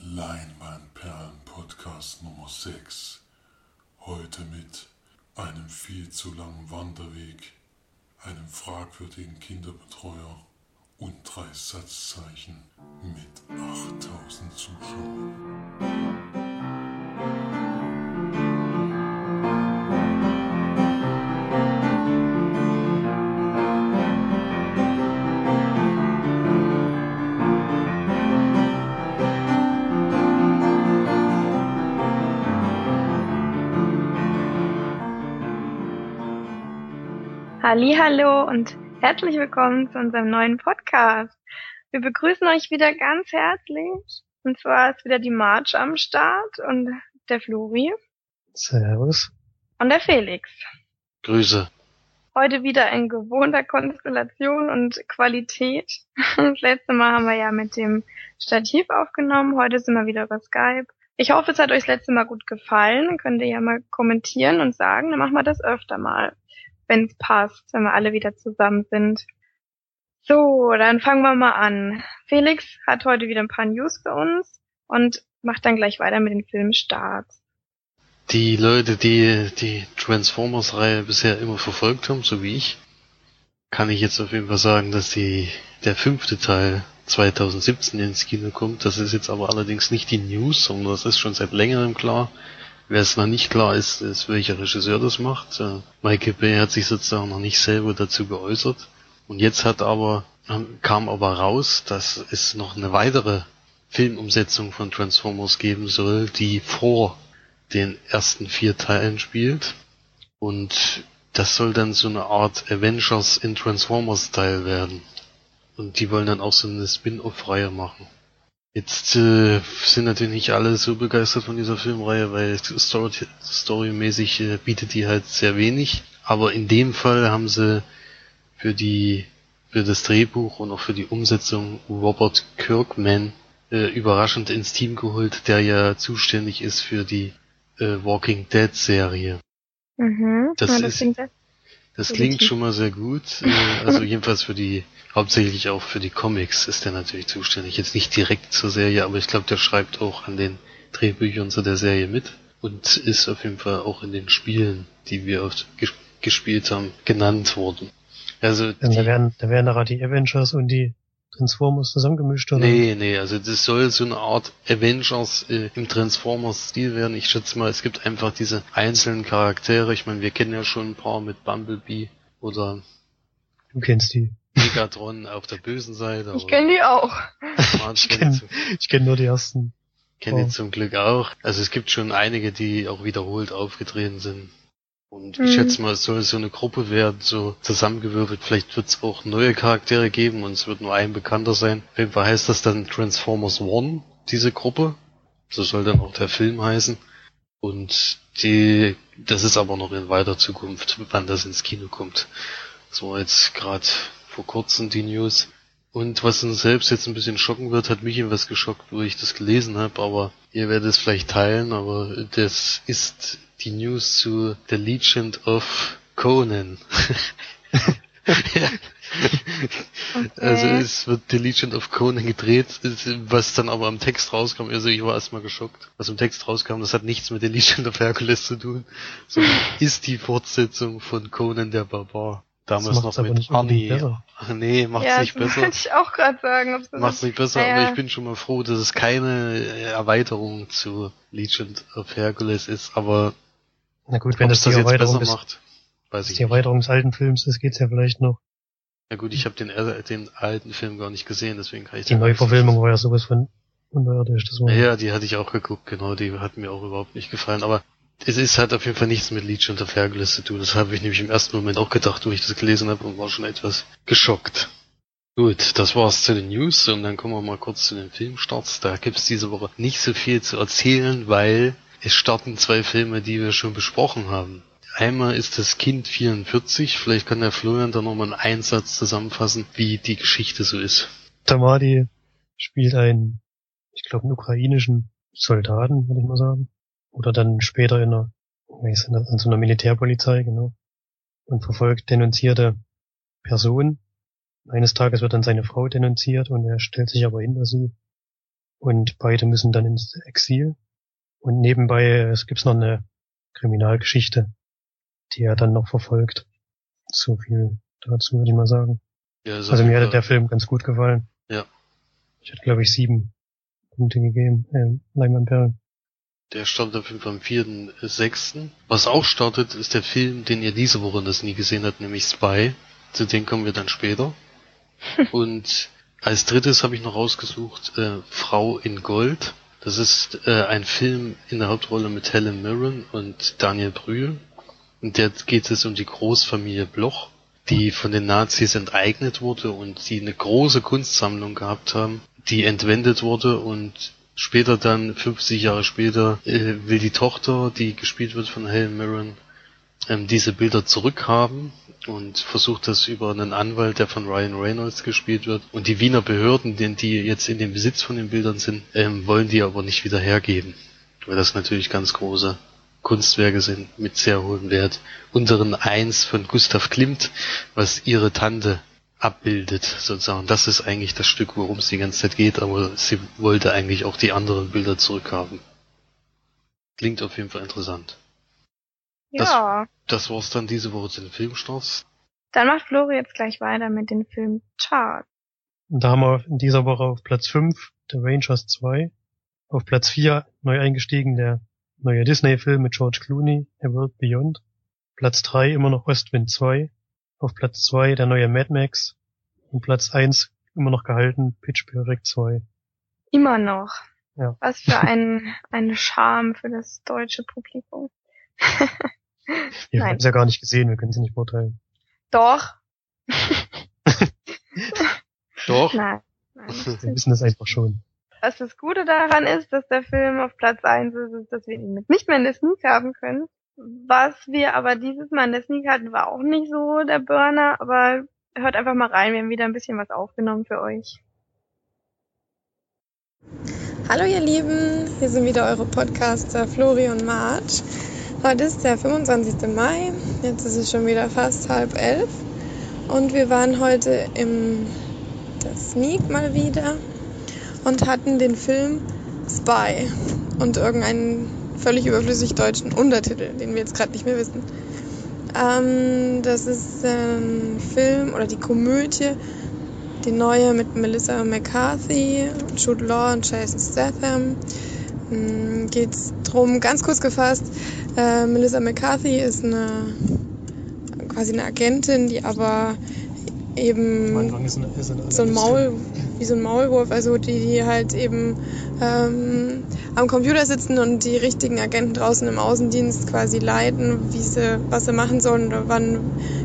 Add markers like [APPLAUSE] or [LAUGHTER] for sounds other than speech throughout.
Leinwandperlen Podcast Nummer 6. Heute mit einem viel zu langen Wanderweg, einem fragwürdigen Kinderbetreuer und drei Satzzeichen mit 8000 Zuschauern. Hallo und herzlich willkommen zu unserem neuen Podcast. Wir begrüßen euch wieder ganz herzlich. Und zwar ist wieder die March am Start und der Flori. Servus. Und der Felix. Grüße. Heute wieder in gewohnter Konstellation und Qualität. Das letzte Mal haben wir ja mit dem Stativ aufgenommen. Heute sind wir wieder über Skype. Ich hoffe, es hat euch das letzte Mal gut gefallen. Dann könnt ihr ja mal kommentieren und sagen, dann machen wir das öfter mal wenn es passt, wenn wir alle wieder zusammen sind. So, dann fangen wir mal an. Felix hat heute wieder ein paar News für uns und macht dann gleich weiter mit den Filmstarts. Die Leute, die die Transformers-Reihe bisher immer verfolgt haben, so wie ich, kann ich jetzt auf jeden Fall sagen, dass die, der fünfte Teil 2017 ins Kino kommt. Das ist jetzt aber allerdings nicht die News, sondern das ist schon seit längerem klar. Wer es noch nicht klar ist, ist welcher Regisseur das macht. Äh, Michael Bay hat sich sozusagen noch nicht selber dazu geäußert. Und jetzt hat aber, ähm, kam aber raus, dass es noch eine weitere Filmumsetzung von Transformers geben soll, die vor den ersten vier Teilen spielt. Und das soll dann so eine Art Avengers in Transformers Teil werden. Und die wollen dann auch so eine Spin-off-Reihe machen. Jetzt äh, sind natürlich nicht alle so begeistert von dieser Filmreihe, weil Story storymäßig äh, bietet die halt sehr wenig. Aber in dem Fall haben sie für die für das Drehbuch und auch für die Umsetzung Robert Kirkman äh, überraschend ins Team geholt, der ja zuständig ist für die äh, Walking Dead Serie. Mhm. Das, ja, das ist, das klingt schon mal sehr gut. Äh, also jedenfalls für die, hauptsächlich auch für die Comics ist der natürlich zuständig. Jetzt nicht direkt zur Serie, aber ich glaube, der schreibt auch an den Drehbüchern zu der Serie mit und ist auf jeden Fall auch in den Spielen, die wir oft ges gespielt haben, genannt worden. Also da werden, da werden da die Avengers und die Transformers zusammengemischt, oder? Nee, nee, also das soll so eine Art Avengers äh, im Transformers-Stil werden. Ich schätze mal, es gibt einfach diese einzelnen Charaktere. Ich meine, wir kennen ja schon ein paar mit Bumblebee oder... Du kennst die. Megatron auf der bösen Seite. Ich kenne die auch. ich kenne kenn nur die ersten. Kenne die zum Glück auch. Also es gibt schon einige, die auch wiederholt aufgetreten sind. Und mhm. ich schätze mal, es soll so eine Gruppe werden, so zusammengewürfelt. Vielleicht wird es auch neue Charaktere geben und es wird nur ein bekannter sein. Auf jeden Fall heißt das dann Transformers One, diese Gruppe. So soll dann auch der Film heißen. Und die, das ist aber noch in weiter Zukunft, wann das ins Kino kommt. Das war jetzt gerade vor kurzem die News. Und was uns selbst jetzt ein bisschen schocken wird, hat mich etwas geschockt, wo ich das gelesen habe, aber ihr werdet es vielleicht teilen, aber das ist die News zu The Legend of Conan. [LAUGHS] ja. okay. Also es wird The Legend of Conan gedreht, was dann aber am Text rauskam, also ich war erstmal geschockt, was im Text rauskam, das hat nichts mit The Legend of Hercules zu tun, sondern [LAUGHS] ist die Fortsetzung von Conan der Barbar. Damals noch mit Arnie. Nee, macht's ja, nicht besser. Wollte ich auch gerade sagen. Macht's nicht besser, ja. aber ich bin schon mal froh, dass es keine Erweiterung zu Legend of Hercules ist, aber na gut, wenn das, das die Erweiterung des, macht, weiß ich die Erweiterung des alten Films ist, geht's ja vielleicht noch. Ja gut, ich habe den, den alten Film gar nicht gesehen, deswegen kann ich Die Neuverfilmung war ja sowas von unbeirdisch. Das war ja, die hatte ich auch geguckt, genau, die hat mir auch überhaupt nicht gefallen, aber es ist halt auf jeden Fall nichts mit Leech und Hercules zu tun. Das habe ich nämlich im ersten Moment auch gedacht, wo ich das gelesen habe und war schon etwas geschockt. Gut, das war's zu den News und dann kommen wir mal kurz zu den Filmstarts. Da gibt's diese Woche nicht so viel zu erzählen, weil es starten zwei Filme, die wir schon besprochen haben. Einmal ist das Kind 44, vielleicht kann der Florian da nochmal einen Einsatz zusammenfassen, wie die Geschichte so ist. Tamadi spielt einen, ich glaube, einen ukrainischen Soldaten, würde ich mal sagen. Oder dann später in einer, in so einer Militärpolizei, genau. Und verfolgt denunzierte Personen. Eines Tages wird dann seine Frau denunziert und er stellt sich aber hinter sie und beide müssen dann ins Exil. Und nebenbei es gibt's noch eine Kriminalgeschichte, die er dann noch verfolgt. So viel dazu würde ich mal sagen. Ja, also mir hat der Film ganz gut gefallen. Ja. Ich hatte glaube ich sieben Punkte gegeben, äh, Leinwandperlen. Der startet auf jeden Fall am 4.6. Was auch startet, ist der Film, den ihr diese Woche das nie gesehen habt, nämlich Spy. Zu dem kommen wir dann später. [LAUGHS] Und als drittes habe ich noch rausgesucht äh, Frau in Gold. Das ist äh, ein Film in der Hauptrolle mit Helen Mirren und Daniel Brühl. Und der geht es um die Großfamilie Bloch, die von den Nazis enteignet wurde und die eine große Kunstsammlung gehabt haben, die entwendet wurde und später dann, 50 Jahre später, äh, will die Tochter, die gespielt wird von Helen Mirren, ähm, diese Bilder zurückhaben und versucht das über einen Anwalt, der von Ryan Reynolds gespielt wird. Und die Wiener Behörden, die, die jetzt in dem Besitz von den Bildern sind, ähm, wollen die aber nicht wieder hergeben. Weil das natürlich ganz große Kunstwerke sind mit sehr hohem Wert. Unteren eins von Gustav Klimt, was ihre Tante abbildet, sozusagen. Das ist eigentlich das Stück, worum es die ganze Zeit geht, aber sie wollte eigentlich auch die anderen Bilder zurückhaben. Klingt auf jeden Fall interessant. Ja. Das, das war's dann diese Woche zu den Filmstarts. Dann macht Flori jetzt gleich weiter mit den Filmcharts. Und da haben wir in dieser Woche auf Platz 5 The Rangers 2. Auf Platz 4 neu eingestiegen der neue Disney-Film mit George Clooney, A World Beyond. Platz 3 immer noch Ostwind 2. Auf Platz 2 der neue Mad Max. Und Platz 1 immer noch gehalten Pitch Perfect 2. Immer noch. Ja. Was für [LAUGHS] ein, eine Charme für das deutsche Publikum. [LAUGHS] Wir haben es ja gar nicht gesehen, wir können sie nicht beurteilen. Doch. [LAUGHS] Doch. Nein. Nein wir wissen das einfach schon. Was das Gute daran ist, dass der Film auf Platz 1 ist, ist, dass wir ihn nicht mehr in der Sneak haben können. Was wir aber dieses Mal in der Sneak hatten, war auch nicht so der Burner, aber hört einfach mal rein, wir haben wieder ein bisschen was aufgenommen für euch. Hallo ihr Lieben, hier sind wieder eure Podcaster Flori und Marge. Heute ist der 25. Mai, jetzt ist es schon wieder fast halb elf und wir waren heute im der Sneak mal wieder und hatten den Film Spy und irgendeinen völlig überflüssig deutschen Untertitel, den wir jetzt gerade nicht mehr wissen. Ähm, das ist ein Film oder die Komödie, die neue mit Melissa McCarthy, Jude Law und Jason Statham. Ähm, Geht es drum, ganz kurz gefasst, äh, Melissa McCarthy ist eine quasi eine Agentin, die aber eben so ein Maul, wie so ein Maulwurf, also die, die halt eben ähm, am Computer sitzen und die richtigen Agenten draußen im Außendienst quasi leiten, wie sie, was sie machen sollen oder wann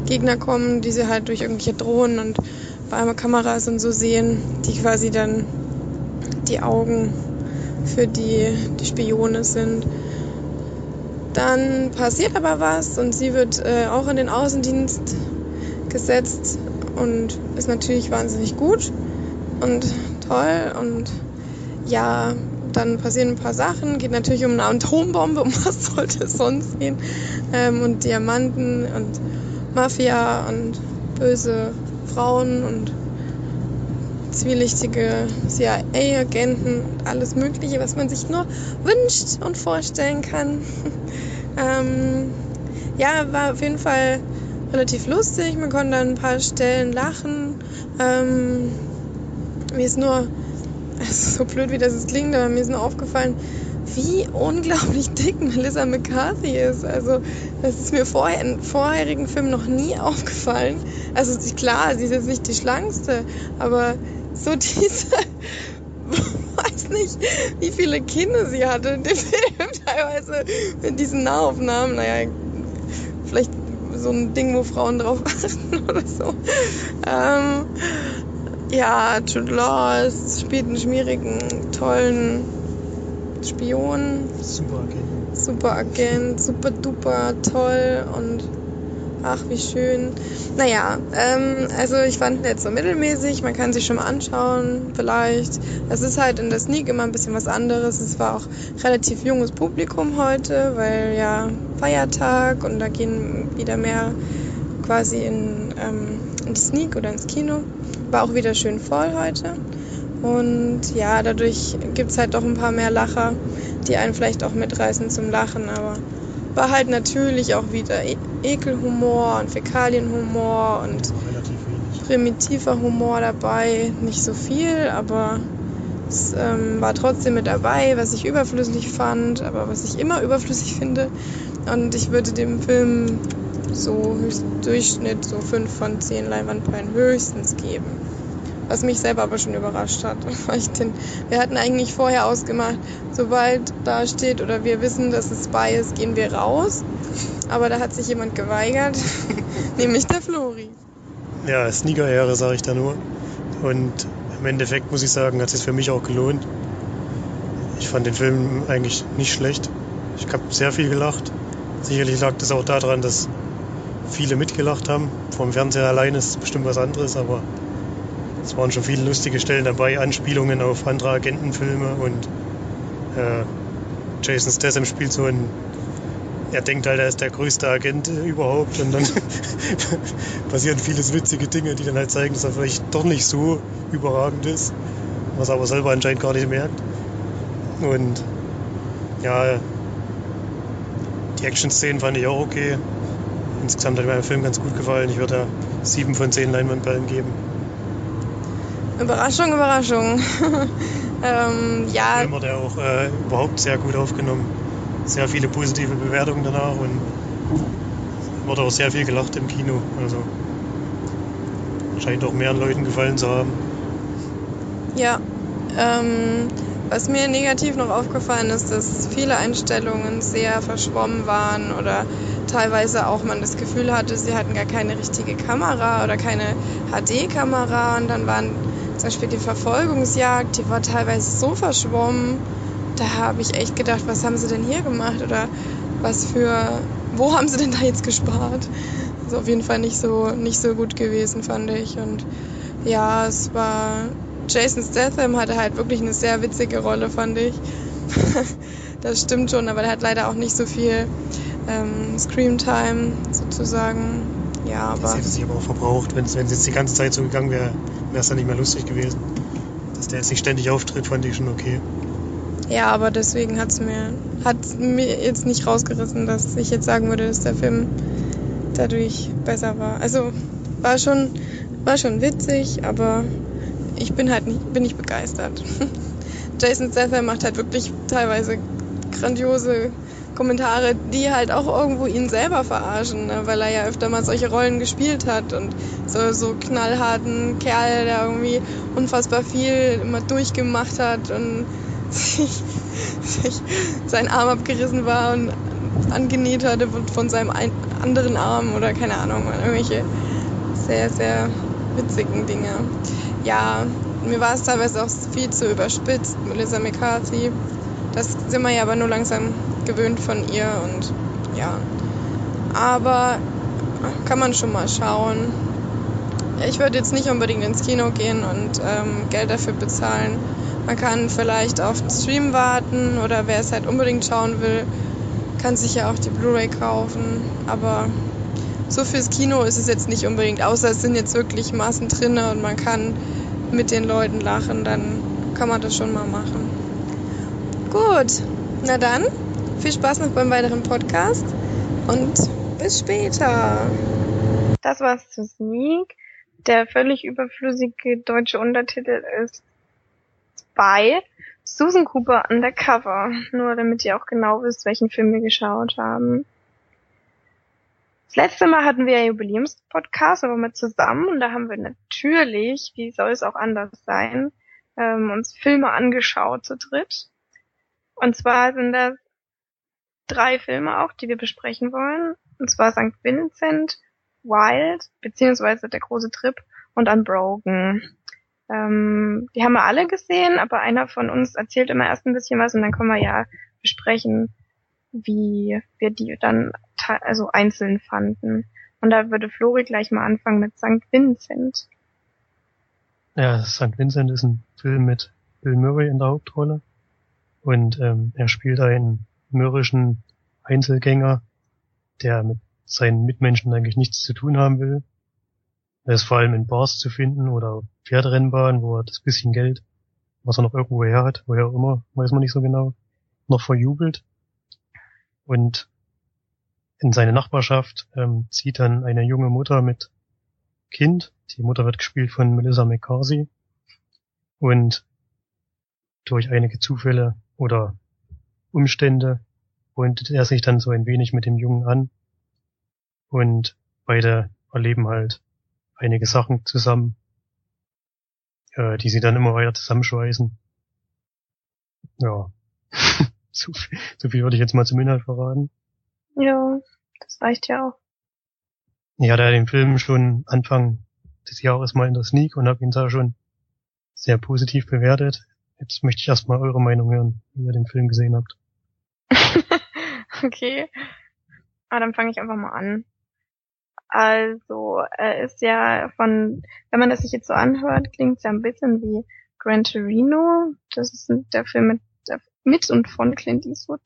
Gegner kommen, die sie halt durch irgendwelche Drohnen und bei einmal Kameras und so sehen, die quasi dann die Augen für die, die Spione sind. Dann passiert aber was und sie wird äh, auch in den Außendienst gesetzt und ist natürlich wahnsinnig gut und toll und ja, dann passieren ein paar Sachen, geht natürlich um eine Atombombe, [LAUGHS] um was sollte es sonst gehen ähm, und Diamanten und Mafia und böse Frauen und zwielichtige CIA-Agenten und alles Mögliche, was man sich nur wünscht und vorstellen kann. [LAUGHS] ähm, ja, war auf jeden Fall relativ lustig. Man konnte an ein paar Stellen lachen. Ähm, mir ist nur, [LAUGHS] also so blöd wie das klingt, aber mir ist nur aufgefallen, wie unglaublich dick Melissa McCarthy ist. Also, das ist mir vorher in vorherigen Filmen noch nie [LAUGHS] aufgefallen. Also, klar, sie ist jetzt nicht die schlankste, aber so diese, [LAUGHS] weiß nicht, wie viele Kinder sie hatte in dem [LAUGHS] Film, teilweise mit diesen Nahaufnahmen. Naja, vielleicht so ein Ding, wo Frauen drauf [LAUGHS] achten oder so. Ähm, ja, Jude Law spielt einen schmierigen, tollen Spion. Super Agent. Super Agent, super duper toll und ach, wie schön. Naja, ähm, also ich fand ihn jetzt so mittelmäßig, man kann sich schon mal anschauen, vielleicht. Es ist halt in der Sneak immer ein bisschen was anderes. Es war auch relativ junges Publikum heute, weil ja Feiertag und da gehen wieder mehr quasi in, ähm, in die Sneak oder ins Kino. War auch wieder schön voll heute. Und ja, dadurch gibt's halt doch ein paar mehr Lacher, die einen vielleicht auch mitreißen zum Lachen, aber war halt natürlich auch wieder e Ekelhumor und Fäkalienhumor und primitiver Humor dabei. Nicht so viel, aber es ähm, war trotzdem mit dabei, was ich überflüssig fand, aber was ich immer überflüssig finde. Und ich würde dem Film so Durchschnitt so 5 von 10 Leinwandperlen höchstens geben. Was mich selber aber schon überrascht hat. [LAUGHS] Wir hatten eigentlich vorher ausgemacht, sobald da steht oder wir wissen, dass es bei ist, gehen wir raus. Aber da hat sich jemand geweigert, [LAUGHS] nämlich der Flori. Ja, Sneaker-Ehre, sage ich da nur. Und im Endeffekt muss ich sagen, hat es sich für mich auch gelohnt. Ich fand den Film eigentlich nicht schlecht. Ich habe sehr viel gelacht. Sicherlich lag das auch daran, dass viele mitgelacht haben. Vom Fernseher allein ist es bestimmt was anderes, aber es waren schon viele lustige Stellen dabei, Anspielungen auf andere Agentenfilme und äh, Jason Statham spielt so ein er denkt halt, er ist der größte Agent äh, überhaupt und dann [LAUGHS] passieren vieles witzige Dinge, die dann halt zeigen, dass er vielleicht doch nicht so überragend ist, was er aber selber anscheinend gar nicht merkt. Und ja, die Action-Szenen fand ich auch okay. Insgesamt hat mir der Film ganz gut gefallen. Ich würde da sieben von zehn Leinwandperlen geben. Überraschung, Überraschung. [LAUGHS] ähm, Der ja, Film wurde auch äh, überhaupt sehr gut aufgenommen. Sehr viele positive Bewertungen danach und wurde auch sehr viel gelacht im Kino. Also scheint auch mehreren Leuten gefallen zu haben. Ja, ähm, was mir negativ noch aufgefallen ist, dass viele Einstellungen sehr verschwommen waren oder teilweise auch man das Gefühl hatte, sie hatten gar keine richtige Kamera oder keine HD-Kamera und dann waren zum Beispiel die Verfolgungsjagd, die war teilweise so verschwommen, da habe ich echt gedacht, was haben sie denn hier gemacht oder was für, wo haben sie denn da jetzt gespart? Das ist auf jeden Fall nicht so, nicht so gut gewesen, fand ich und ja, es war Jason Statham hatte halt wirklich eine sehr witzige Rolle, fand ich. [LAUGHS] das stimmt schon, aber der hat leider auch nicht so viel ähm, Screamtime sozusagen. Ja, Das aber hätte sich aber auch verbraucht. Wenn es jetzt die ganze Zeit so gegangen wäre, wäre es dann nicht mehr lustig gewesen. Dass der jetzt nicht ständig auftritt, fand ich schon okay. ja, aber deswegen hat's mir hat mir jetzt nicht rausgerissen, dass ich jetzt sagen würde, dass der Film dadurch besser war. Also war schon war schon witzig, aber ich bin halt nicht bin nicht begeistert. [LAUGHS] Jason Statham macht halt wirklich teilweise grandiose Kommentare, die halt auch irgendwo ihn selber verarschen, ne? weil er ja öfter mal solche Rollen gespielt hat und so, so knallharten Kerl, der irgendwie unfassbar viel immer durchgemacht hat und [LAUGHS] sich, sich sein Arm abgerissen war und angenäht hatte von- seinem ein, anderen Arm oder keine Ahnung, irgendwelche sehr, sehr witzigen Dinge. Ja, mir war es teilweise auch viel zu überspitzt, Melissa McCarthy. Das sind wir ja aber nur langsam gewöhnt von ihr und ja. Aber kann man schon mal schauen. Ich würde jetzt nicht unbedingt ins Kino gehen und ähm, Geld dafür bezahlen. Man kann vielleicht auf den Stream warten oder wer es halt unbedingt schauen will, kann sich ja auch die Blu-ray kaufen. Aber so fürs Kino ist es jetzt nicht unbedingt, außer es sind jetzt wirklich Massen drinne und man kann mit den Leuten lachen, dann kann man das schon mal machen. Gut, na dann, viel Spaß noch beim weiteren Podcast und bis später. Das war's zu Sneak. Der völlig überflüssige deutsche Untertitel ist Spy. Susan Cooper Undercover. Nur damit ihr auch genau wisst, welchen Film wir geschaut haben. Das letzte Mal hatten wir ja Jubiläumspodcast, aber mit zusammen und da haben wir natürlich, wie soll es auch anders sein, ähm, uns Filme angeschaut zu dritt. Und zwar sind das drei Filme auch, die wir besprechen wollen. Und zwar St. Vincent, Wild, beziehungsweise Der große Trip und Unbroken. Ähm, die haben wir alle gesehen, aber einer von uns erzählt immer erst ein bisschen was und dann können wir ja besprechen, wie wir die dann also einzeln fanden. Und da würde Flori gleich mal anfangen mit St. Vincent. Ja, St. Vincent ist ein Film mit Bill Murray in der Hauptrolle. Und ähm, er spielt einen mürrischen Einzelgänger, der mit seinen Mitmenschen eigentlich nichts zu tun haben will. Er ist vor allem in Bars zu finden oder Pferderennbahnen, wo er das bisschen Geld, was er noch irgendwo her hat, woher auch immer, weiß man nicht so genau, noch verjubelt. Und in seine Nachbarschaft ähm, zieht dann eine junge Mutter mit Kind. Die Mutter wird gespielt von Melissa McCarthy. Und durch einige Zufälle oder Umstände freundet er sich dann so ein wenig mit dem Jungen an. Und beide erleben halt einige Sachen zusammen, äh, die sie dann immer weiter zusammenschweißen. Ja. [LAUGHS] so, viel, so viel würde ich jetzt mal zum Inhalt verraten. Ja, das reicht ja auch. Ich hatte ja den Film schon Anfang des Jahres mal in der Sneak und habe ihn da schon sehr positiv bewertet. Jetzt möchte ich erstmal eure Meinung hören, wie ihr den Film gesehen habt. [LAUGHS] okay. Ah, dann fange ich einfach mal an. Also, er ist ja von, wenn man das sich jetzt so anhört, klingt es ja ein bisschen wie Gran Torino. Das ist der Film mit, mit und von Clint Eastwood.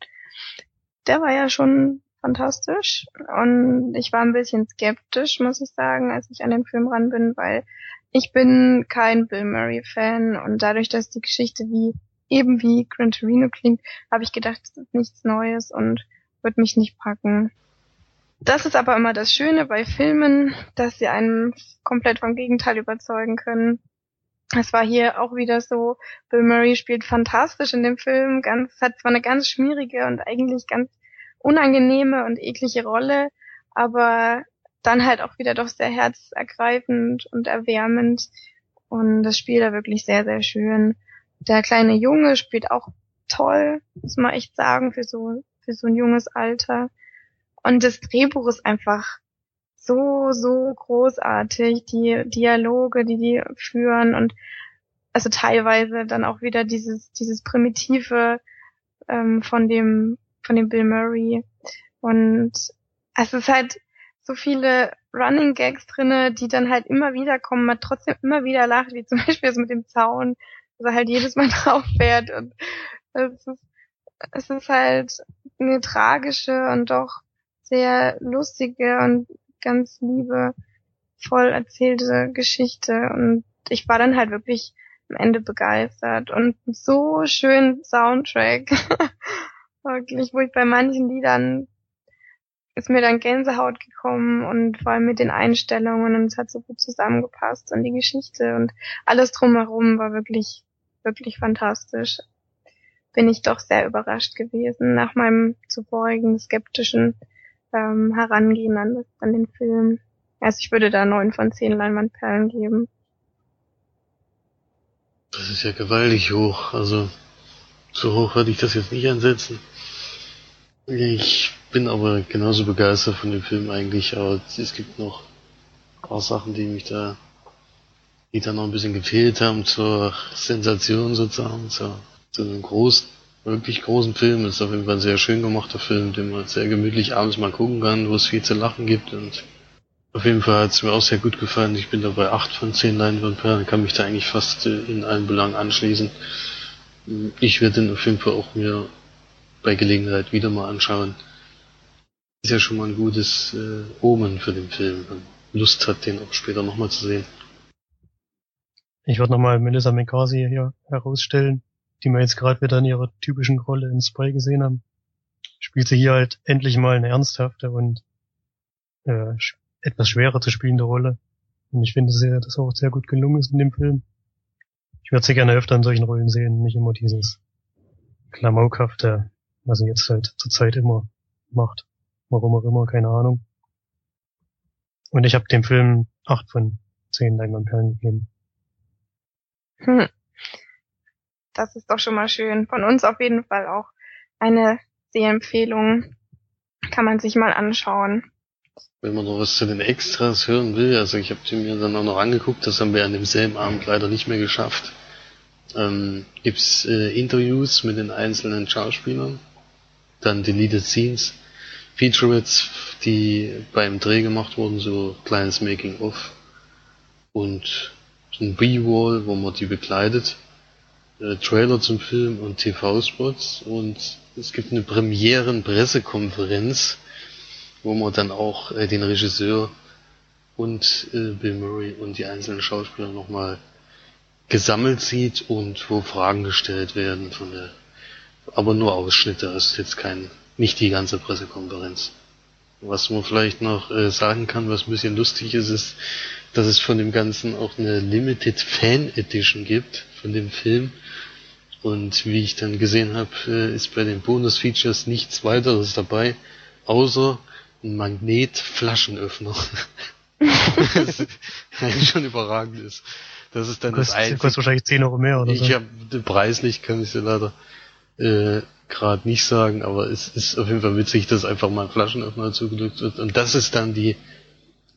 Der war ja schon fantastisch und ich war ein bisschen skeptisch, muss ich sagen, als ich an den Film ran bin, weil ich bin kein Bill Murray Fan und dadurch, dass die Geschichte wie eben wie Gran Torino klingt, habe ich gedacht, das ist nichts Neues und wird mich nicht packen. Das ist aber immer das Schöne bei Filmen, dass sie einen komplett vom Gegenteil überzeugen können. Es war hier auch wieder so, Bill Murray spielt fantastisch in dem Film, ganz, hat zwar eine ganz schmierige und eigentlich ganz unangenehme und eklige Rolle, aber dann halt auch wieder doch sehr herzergreifend und erwärmend und das Spiel da wirklich sehr, sehr schön. Der kleine Junge spielt auch toll, muss man echt sagen, für so, für so ein junges Alter. Und das Drehbuch ist einfach so, so großartig. Die Dialoge, die die führen und also teilweise dann auch wieder dieses, dieses primitive ähm, von dem, von dem Bill Murray. Und es ist halt so viele Running Gags drinne, die dann halt immer wieder kommen, man trotzdem immer wieder lacht, wie zum [LAUGHS] Beispiel das mit dem Zaun, dass er halt jedes Mal [LAUGHS] drauf fährt und es ist, es ist halt eine tragische und doch sehr lustige und ganz liebevoll erzählte Geschichte und ich war dann halt wirklich am Ende begeistert und so schön Soundtrack. [LAUGHS] wirklich, wo ich bei manchen Liedern ist mir dann Gänsehaut gekommen und vor allem mit den Einstellungen und es hat so gut zusammengepasst und die Geschichte und alles drumherum war wirklich, wirklich fantastisch. Bin ich doch sehr überrascht gewesen nach meinem zuvorigen skeptischen ähm, herangehen an, an den Film. Also ich würde da neun von zehn Leinwandperlen geben. Das ist ja gewaltig hoch. Also so hoch würde ich das jetzt nicht ansetzen. Ich bin aber genauso begeistert von dem Film eigentlich, aber es gibt noch ein paar Sachen, die mich da, die da noch ein bisschen gefehlt haben zur Sensation sozusagen, zu, zu einem großen wirklich großen Film. Ist auf jeden Fall ein sehr schön gemachter Film, den man sehr gemütlich abends mal gucken kann, wo es viel zu lachen gibt und auf jeden Fall hat es mir auch sehr gut gefallen. Ich bin da bei 8 von 10 Leinwandperlen, kann mich da eigentlich fast in allen Belangen anschließen. Ich werde den auf jeden Fall auch mir bei Gelegenheit wieder mal anschauen. Ist ja schon mal ein gutes äh, Omen für den Film. Man Lust hat, den auch später nochmal zu sehen. Ich würde nochmal Melissa McCarthy hier herausstellen die wir jetzt gerade wieder in ihrer typischen Rolle in Spy gesehen haben, spielt sie hier halt endlich mal eine ernsthafte und äh, etwas schwerer zu spielende Rolle. Und ich finde, dass das auch sehr gut gelungen ist in dem Film. Ich würde sie gerne öfter in solchen Rollen sehen, nicht immer dieses Klamaukhafte, was sie jetzt halt zur Zeit immer macht. Warum auch immer, keine Ahnung. Und ich habe dem Film acht von zehn Leinwandperlen gegeben. Hm das ist doch schon mal schön. Von uns auf jeden Fall auch eine Sehempfehlung. Kann man sich mal anschauen. Wenn man noch was zu den Extras hören will, also ich habe die mir dann auch noch angeguckt, das haben wir an demselben Abend leider nicht mehr geschafft. Ähm, gibt's äh, Interviews mit den einzelnen Schauspielern, dann Deleted Scenes, Featurettes, die beim Dreh gemacht wurden, so kleines Making-of und ein B-Wall, wo man die begleitet äh, Trailer zum Film und TV-Spots und es gibt eine Premieren-Pressekonferenz, wo man dann auch äh, den Regisseur und äh, Bill Murray und die einzelnen Schauspieler nochmal gesammelt sieht und wo Fragen gestellt werden von der, aber nur Ausschnitte, also jetzt kein, nicht die ganze Pressekonferenz. Was man vielleicht noch äh, sagen kann, was ein bisschen lustig ist, ist, dass es von dem Ganzen auch eine Limited Fan Edition gibt von dem Film. Und wie ich dann gesehen habe, äh, ist bei den Bonus-Features nichts weiteres dabei, außer ein Magnetflaschenöffner. [LAUGHS] was eigentlich schon überragend ist. Das ist dann Kostet, das Einzige. kostet wahrscheinlich 10 Euro mehr oder so. Ich habe preislich kann ich dir leider äh, gerade nicht sagen, aber es ist auf jeden Fall witzig, dass einfach mal ein Flaschenöffner zugedrückt wird. Und das ist dann die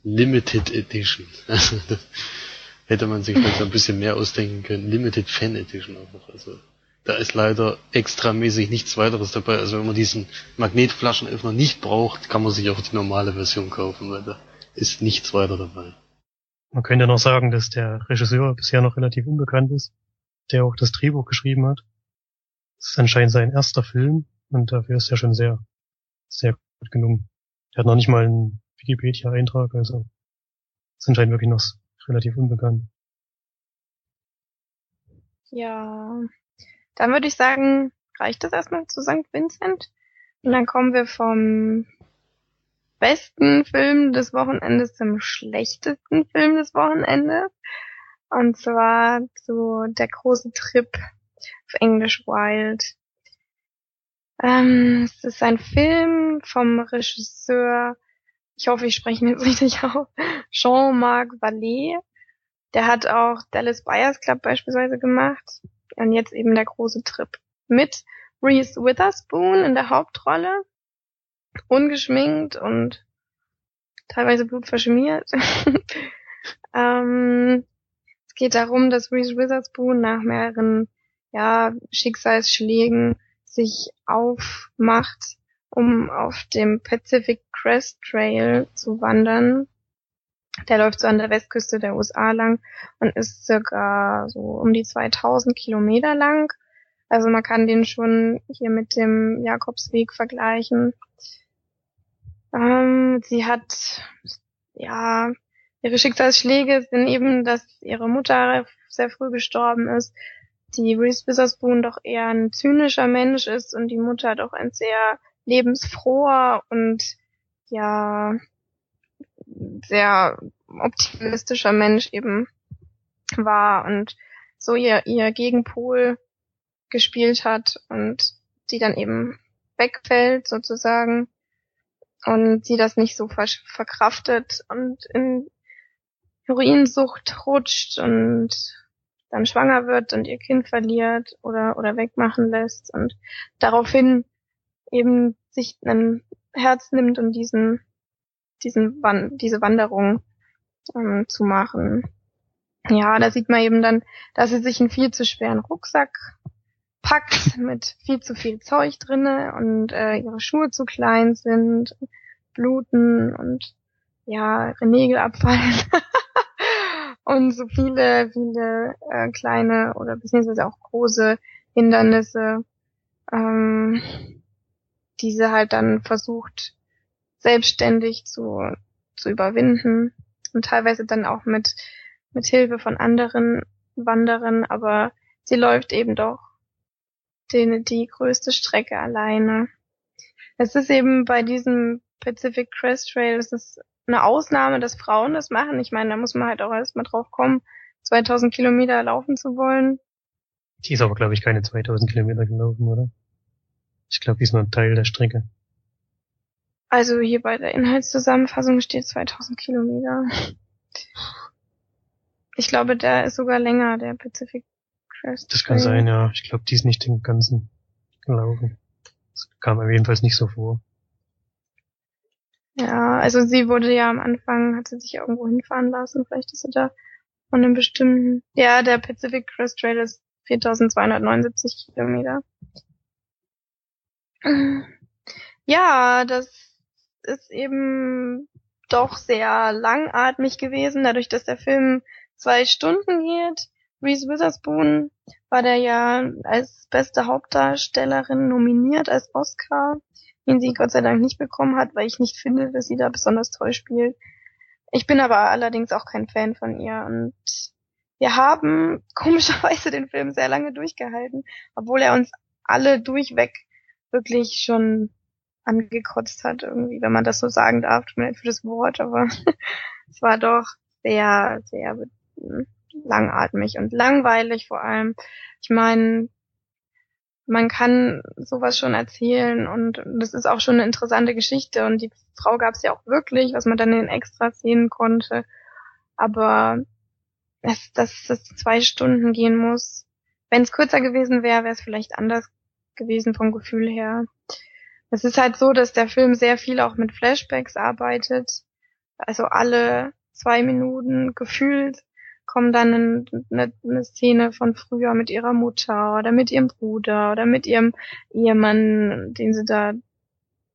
Limited Edition. Also, das [LAUGHS] hätte man sich vielleicht ein bisschen mehr ausdenken können. Limited Fan Edition noch. Also da ist leider extramäßig nichts weiteres dabei. Also wenn man diesen Magnetflaschenöffner nicht braucht, kann man sich auch die normale Version kaufen, weil da ist nichts weiter dabei. Man könnte noch sagen, dass der Regisseur bisher noch relativ unbekannt ist, der auch das Drehbuch geschrieben hat. Es ist anscheinend sein erster Film und dafür ist er schon sehr, sehr gut gelungen. Er hat noch nicht mal einen Wikipedia-Eintrag, also ist anscheinend wirklich noch relativ unbekannt. Ja, dann würde ich sagen, reicht das erstmal zu St. Vincent. Und dann kommen wir vom besten Film des Wochenendes zum schlechtesten Film des Wochenendes. Und zwar zu Der große Trip Englisch Wild. Ähm, es ist ein Film vom Regisseur, ich hoffe, ich spreche ihn jetzt [LAUGHS] richtig auf, Jean-Marc Vallée. Der hat auch Dallas Buyers Club beispielsweise gemacht. Und jetzt eben der große Trip. Mit Reese Witherspoon in der Hauptrolle. Ungeschminkt und teilweise blutverschmiert. [LAUGHS] ähm, es geht darum, dass Reese Witherspoon nach mehreren ja, Schicksalsschlägen sich aufmacht, um auf dem Pacific Crest Trail zu wandern. Der läuft so an der Westküste der USA lang und ist circa so um die 2000 Kilometer lang. Also man kann den schon hier mit dem Jakobsweg vergleichen. Ähm, sie hat, ja, ihre Schicksalsschläge sind eben, dass ihre Mutter sehr früh gestorben ist, die Reese Witherspoon doch eher ein zynischer Mensch ist und die Mutter doch ein sehr lebensfroher und ja sehr optimistischer Mensch eben war und so ihr, ihr Gegenpol gespielt hat und die dann eben wegfällt sozusagen und sie das nicht so ver verkraftet und in Heroinsucht rutscht und dann schwanger wird und ihr Kind verliert oder oder wegmachen lässt und daraufhin eben sich ein Herz nimmt und diesen diesen diese Wanderung ähm, zu machen. Ja, da sieht man eben dann, dass sie sich einen viel zu schweren Rucksack packt [LAUGHS] mit viel zu viel Zeug drinne und äh, ihre Schuhe zu klein sind, bluten und ja, ihre Nägel abfallen [LAUGHS] und so viele, viele äh, kleine oder beziehungsweise auch große Hindernisse, ähm, diese halt dann versucht selbstständig zu, zu überwinden und teilweise dann auch mit, mit Hilfe von anderen Wanderern, aber sie läuft eben doch die, die größte Strecke alleine. Es ist eben bei diesem Pacific Crest Trail, es ist eine Ausnahme, dass Frauen das machen. Ich meine, da muss man halt auch erstmal drauf kommen, 2000 Kilometer laufen zu wollen. Die ist aber, glaube ich, keine 2000 Kilometer gelaufen, oder? Ich glaube, die ist nur ein Teil der Strecke. Also hier bei der Inhaltszusammenfassung steht 2000 Kilometer. Ich glaube, der ist sogar länger, der Pacific Crest. Das kann sein, ja. Ich glaube, die ist nicht den ganzen gelaufen. Das kam mir jedenfalls nicht so vor. Ja, also sie wurde ja am Anfang, hat sie sich irgendwo hinfahren lassen. Vielleicht ist sie da von einem bestimmten, ja, der Pacific Crest Trail ist 4279 Kilometer. Ja, das ist eben doch sehr langatmig gewesen, dadurch, dass der Film zwei Stunden geht. Reese Witherspoon war der ja als beste Hauptdarstellerin nominiert als Oscar, den sie Gott sei Dank nicht bekommen hat, weil ich nicht finde, dass sie da besonders toll spielt. Ich bin aber allerdings auch kein Fan von ihr und wir haben [LAUGHS] komischerweise den Film sehr lange durchgehalten, obwohl er uns alle durchweg wirklich schon angekotzt hat, irgendwie, wenn man das so sagen darf, tut mir leid für das Wort, aber [LAUGHS] es war doch sehr, sehr langatmig und langweilig vor allem. Ich meine, man kann sowas schon erzählen und das ist auch schon eine interessante Geschichte und die Frau gab es ja auch wirklich, was man dann in Extra sehen konnte. Aber dass, dass das zwei Stunden gehen muss. Wenn es kürzer gewesen wäre, wäre es vielleicht anders gewesen vom Gefühl her. Es ist halt so, dass der Film sehr viel auch mit Flashbacks arbeitet. Also alle zwei Minuten gefühlt kommt dann eine, eine, Szene von früher mit ihrer Mutter oder mit ihrem Bruder oder mit ihrem Ehemann, den sie da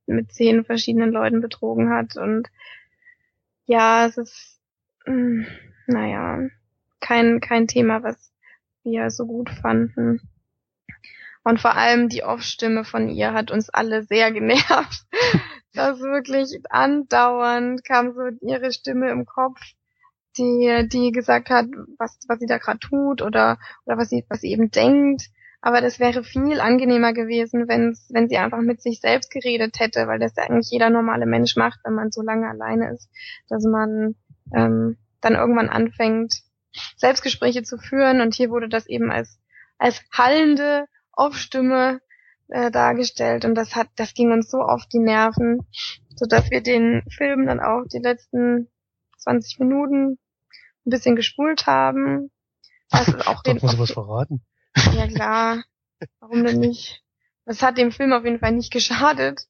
mit zehn verschiedenen Leuten betrogen hat. Und ja, es ist, mh, hm, naja, kein, kein Thema, was wir so gut fanden. Und vor allem die Off-Stimme von ihr hat uns alle sehr genervt. [LAUGHS] Das wirklich andauernd kam so ihre Stimme im Kopf, die, die gesagt hat, was, was sie da gerade tut oder, oder was sie, was sie eben denkt. Aber das wäre viel angenehmer gewesen, wenn wenn sie einfach mit sich selbst geredet hätte, weil das ja eigentlich jeder normale Mensch macht, wenn man so lange alleine ist, dass man ähm, dann irgendwann anfängt, Selbstgespräche zu führen und hier wurde das eben als als hallende Off-Stimme äh, dargestellt und das hat das ging uns so auf die Nerven, so dass wir den Film dann auch die letzten 20 Minuten ein bisschen gespult haben. Also auch [LAUGHS] den, muss was verraten. Ja klar, warum denn nicht? Das hat dem Film auf jeden Fall nicht geschadet.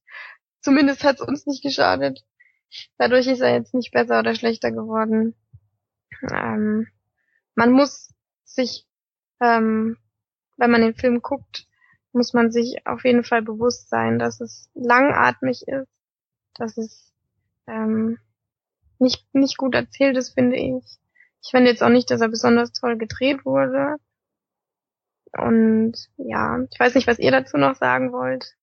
Zumindest hat es uns nicht geschadet. Dadurch ist er jetzt nicht besser oder schlechter geworden. Ähm, man muss sich, ähm, wenn man den Film guckt, muss man sich auf jeden Fall bewusst sein, dass es langatmig ist, dass es ähm, nicht, nicht gut erzählt ist, finde ich. Ich finde jetzt auch nicht, dass er besonders toll gedreht wurde. Und ja, ich weiß nicht, was ihr dazu noch sagen wollt.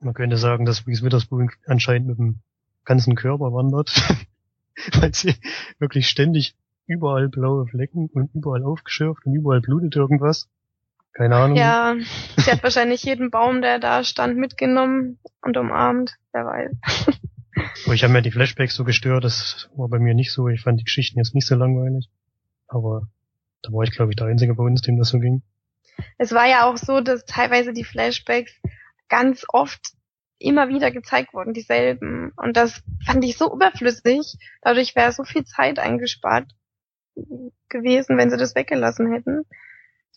Man könnte sagen, dass Reese Witherspoon anscheinend mit dem ganzen Körper wandert, [LAUGHS] weil sie wirklich ständig überall blaue Flecken und überall aufgeschürft und überall blutet irgendwas. Keine Ahnung. Ja, sie hat wahrscheinlich jeden Baum, der da stand, mitgenommen und umarmt. Wer weiß. [LAUGHS] Aber ich habe mir die Flashbacks so gestört, das war bei mir nicht so. Ich fand die Geschichten jetzt nicht so langweilig. Aber da war ich, glaube ich, der Einzige bei uns, dem das so ging. Es war ja auch so, dass teilweise die Flashbacks ganz oft immer wieder gezeigt wurden, dieselben. Und das fand ich so überflüssig. Dadurch wäre so viel Zeit eingespart gewesen, wenn sie das weggelassen hätten.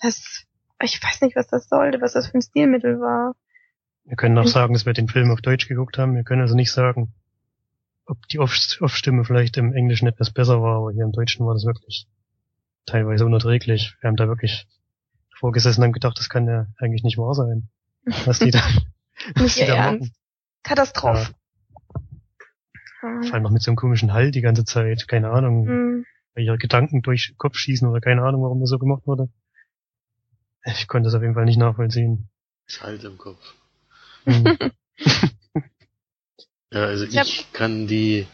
Das, ich weiß nicht, was das sollte, was das für ein Stilmittel war. Wir können auch sagen, dass wir den Film auf Deutsch geguckt haben. Wir können also nicht sagen, ob die Off-Stimme vielleicht im Englischen etwas besser war, aber hier im Deutschen war das wirklich teilweise unerträglich. Wir haben da wirklich vorgesessen und gedacht, das kann ja eigentlich nicht wahr sein. Was die [LAUGHS] da, was die da machen. Katastrophe. Ja. Vor allem noch mit so einem komischen Hall die ganze Zeit. Keine Ahnung. Mhm weil ihre Gedanken durch den Kopf schießen oder keine Ahnung, warum das so gemacht wurde. Ich konnte das auf jeden Fall nicht nachvollziehen. Schalt im Kopf. Mhm. [LAUGHS] ja, also ich, ich kann die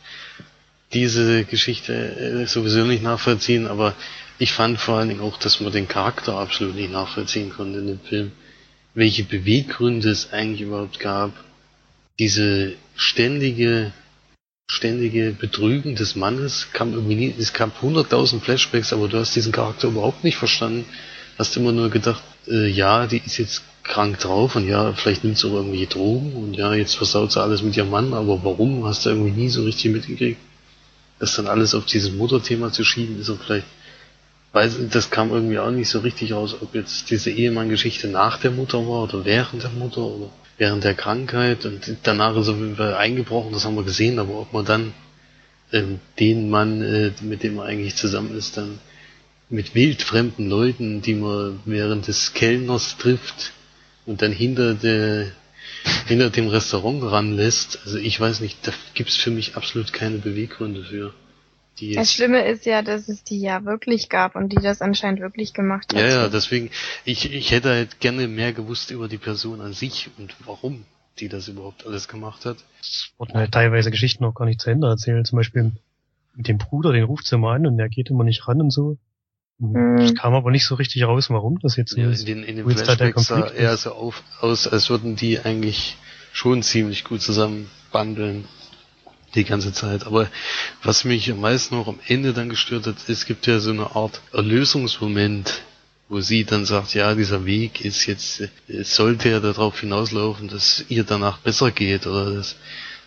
diese Geschichte äh, sowieso nicht nachvollziehen, aber ich fand vor allen Dingen auch, dass man den Charakter absolut nicht nachvollziehen konnte in dem Film. Welche Beweggründe es eigentlich überhaupt gab. Diese ständige ständige Betrügen des Mannes kam irgendwie nie, es gab hunderttausend Flashbacks, aber du hast diesen Charakter überhaupt nicht verstanden. Hast immer nur gedacht, äh, ja, die ist jetzt krank drauf und ja, vielleicht nimmt sie auch irgendwelche Drogen und ja, jetzt versaut sie alles mit ihrem Mann, aber warum hast du irgendwie nie so richtig mitgekriegt? Das dann alles auf dieses Motorthema zu schieben, ist auch vielleicht, weiß, das kam irgendwie auch nicht so richtig raus, ob jetzt diese Ehemann-Geschichte nach der Mutter war oder während der Mutter oder während der Krankheit und danach ist er eingebrochen, das haben wir gesehen, aber ob man dann ähm, den Mann, äh, mit dem man eigentlich zusammen ist, dann mit wildfremden Leuten, die man während des Kellners trifft und dann hinter der hinter dem Restaurant ranlässt, also ich weiß nicht, da gibt's für mich absolut keine Beweggründe für. Die das Schlimme ist ja, dass es die ja wirklich gab und die das anscheinend wirklich gemacht hat. Ja, ja, deswegen, ich, ich hätte halt gerne mehr gewusst über die Person an sich und warum die das überhaupt alles gemacht hat. Es wurden halt teilweise Geschichten noch gar nicht zu Ende erzählt. Zum Beispiel mit dem Bruder, den ruft sie mal an und der geht immer nicht ran und so. Mhm. Es kam aber nicht so richtig raus, warum das jetzt so Ja, ist. in den, in den Flashbacks sah eher so auf, aus, als würden die eigentlich schon ziemlich gut zusammen bandeln. Die ganze Zeit. Aber was mich am meisten noch am Ende dann gestört hat, es gibt ja so eine Art Erlösungsmoment, wo sie dann sagt, ja, dieser Weg ist jetzt, es sollte ja darauf hinauslaufen, dass ihr danach besser geht oder dass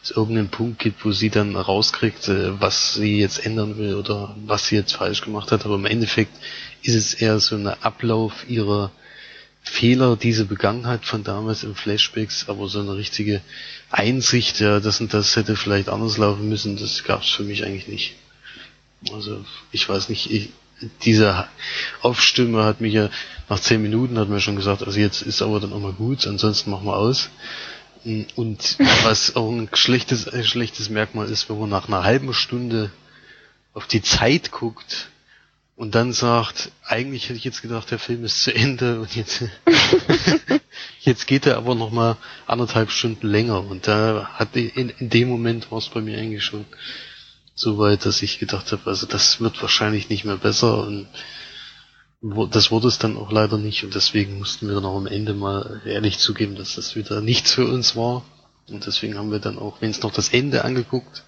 es irgendeinen Punkt gibt, wo sie dann rauskriegt, äh, was sie jetzt ändern will oder was sie jetzt falsch gemacht hat. Aber im Endeffekt ist es eher so ein Ablauf ihrer Fehler, diese Begangenheit von damals im Flashbacks, aber so eine richtige Einsicht, ja, das und das hätte vielleicht anders laufen müssen, das gab es für mich eigentlich nicht. Also ich weiß nicht, ich, diese Aufstimme hat mich ja nach zehn Minuten hat mir schon gesagt, also jetzt ist aber dann auch mal gut, ansonsten machen wir aus. Und [LAUGHS] was auch ein schlechtes, ein schlechtes Merkmal ist, wenn man nach einer halben Stunde auf die Zeit guckt und dann sagt, eigentlich hätte ich jetzt gedacht, der Film ist zu Ende und jetzt, [LAUGHS] jetzt geht er aber noch mal anderthalb Stunden länger. Und da hat in, in dem Moment war es bei mir eigentlich schon so weit, dass ich gedacht habe, also das wird wahrscheinlich nicht mehr besser und das wurde es dann auch leider nicht und deswegen mussten wir dann auch am Ende mal ehrlich zugeben, dass das wieder nichts für uns war und deswegen haben wir dann auch, wenn es noch das Ende angeguckt,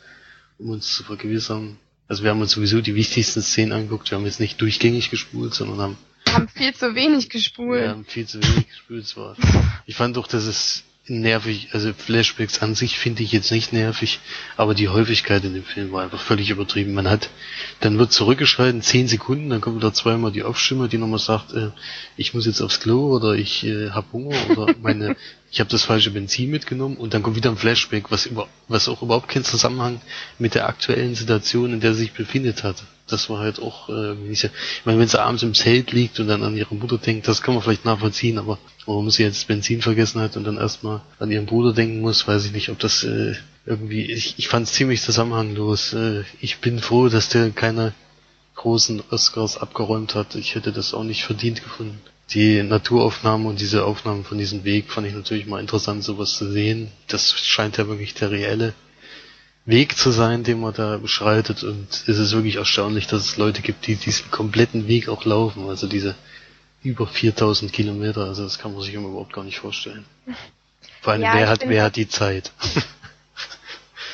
um uns zu vergewissern, also wir haben uns sowieso die wichtigsten Szenen angeguckt, wir haben jetzt nicht durchgängig gespult, sondern haben Haben viel zu wenig wir gespult. haben viel zu wenig gespült. Es war. Ich fand doch, dass es nervig, also Flashbacks an sich finde ich jetzt nicht nervig, aber die Häufigkeit in dem Film war einfach völlig übertrieben. Man hat, dann wird zurückgeschalten, zehn Sekunden, dann kommt wieder zweimal die Aufstimme, die nochmal sagt, äh, ich muss jetzt aufs Klo oder ich äh, habe Hunger oder [LAUGHS] meine, ich habe das falsche Benzin mitgenommen und dann kommt wieder ein Flashback, was über, was auch überhaupt keinen Zusammenhang mit der aktuellen Situation, in der sie sich befindet hat. Das war halt auch äh, so, ich meine, wenn sie abends im Zelt liegt und dann an ihre Mutter denkt, das kann man vielleicht nachvollziehen, aber warum sie jetzt Benzin vergessen hat und dann erstmal an ihren Bruder denken muss, weiß ich nicht, ob das äh, irgendwie, ich, ich fand es ziemlich zusammenhanglos. Äh, ich bin froh, dass der keine großen Oscars abgeräumt hat. Ich hätte das auch nicht verdient gefunden. Die Naturaufnahmen und diese Aufnahmen von diesem Weg fand ich natürlich mal interessant, sowas zu sehen. Das scheint ja wirklich der reelle Weg zu sein, den man da beschreitet. Und es ist wirklich erstaunlich, dass es Leute gibt, die diesen kompletten Weg auch laufen. Also diese über 4000 Kilometer. Also das kann man sich überhaupt gar nicht vorstellen. Vor allem, Ja, wer hat, wer hat die Zeit?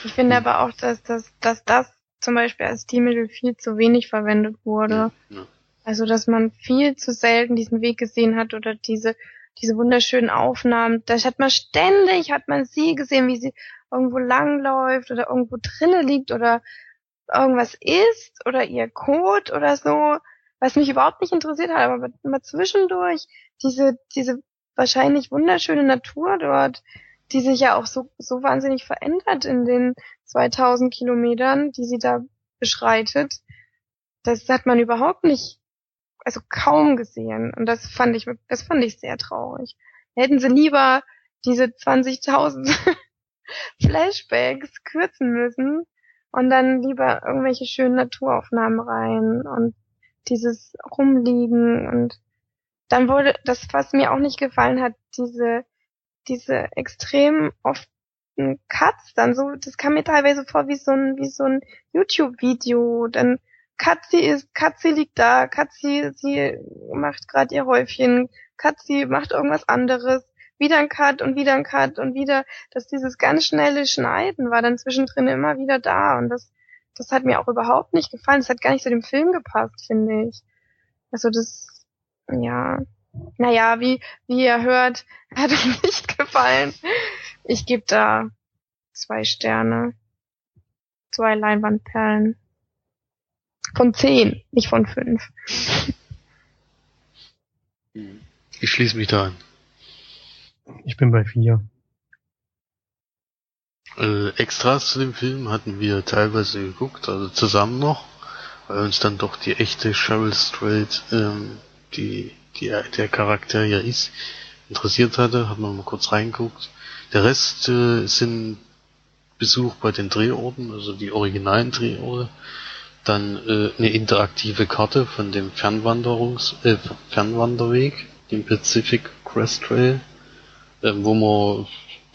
Ich finde aber auch, dass, dass, dass das zum Beispiel als Stilmittel viel zu wenig verwendet wurde. Ja. Also, dass man viel zu selten diesen Weg gesehen hat oder diese, diese wunderschönen Aufnahmen. Da hat man ständig, hat man sie gesehen, wie sie irgendwo langläuft oder irgendwo drinne liegt oder irgendwas isst oder ihr Kot oder so, was mich überhaupt nicht interessiert hat, aber immer zwischendurch diese, diese wahrscheinlich wunderschöne Natur dort, die sich ja auch so, so wahnsinnig verändert in den 2000 Kilometern, die sie da beschreitet. Das hat man überhaupt nicht, also kaum gesehen. Und das fand ich, das fand ich sehr traurig. Hätten sie lieber diese 20.000 Flashbacks kürzen müssen und dann lieber irgendwelche schönen Naturaufnahmen rein und dieses Rumliegen und dann wurde das, was mir auch nicht gefallen hat, diese, diese extrem often Cuts dann so, das kam mir teilweise vor wie so ein, wie so ein YouTube-Video, dann Katzi ist, Katzi liegt da, Katzi, sie macht gerade ihr Häufchen, Katzi macht irgendwas anderes, wieder ein Cut und wieder ein Cut und wieder, dass dieses ganz schnelle Schneiden war dann zwischendrin immer wieder da und das, das hat mir auch überhaupt nicht gefallen, das hat gar nicht zu dem Film gepasst, finde ich. Also das, ja, naja, wie, wie ihr hört, [LAUGHS] hat mir nicht gefallen. Ich gebe da zwei Sterne. Zwei Leinwandperlen. Von zehn, nicht von fünf. Ich schließe mich da an. Ich bin bei vier. Äh, Extras zu dem Film hatten wir teilweise geguckt, also zusammen noch, weil uns dann doch die echte Cheryl Strait, ähm, die, die der Charakter ja ist, interessiert hatte, hat man mal kurz reingeguckt. Der Rest äh, sind Besuch bei den Drehorten, also die originalen Drehorte, dann äh, eine interaktive Karte von dem Fernwanderungs äh, Fernwanderweg, dem Pacific Crest Trail, äh, wo man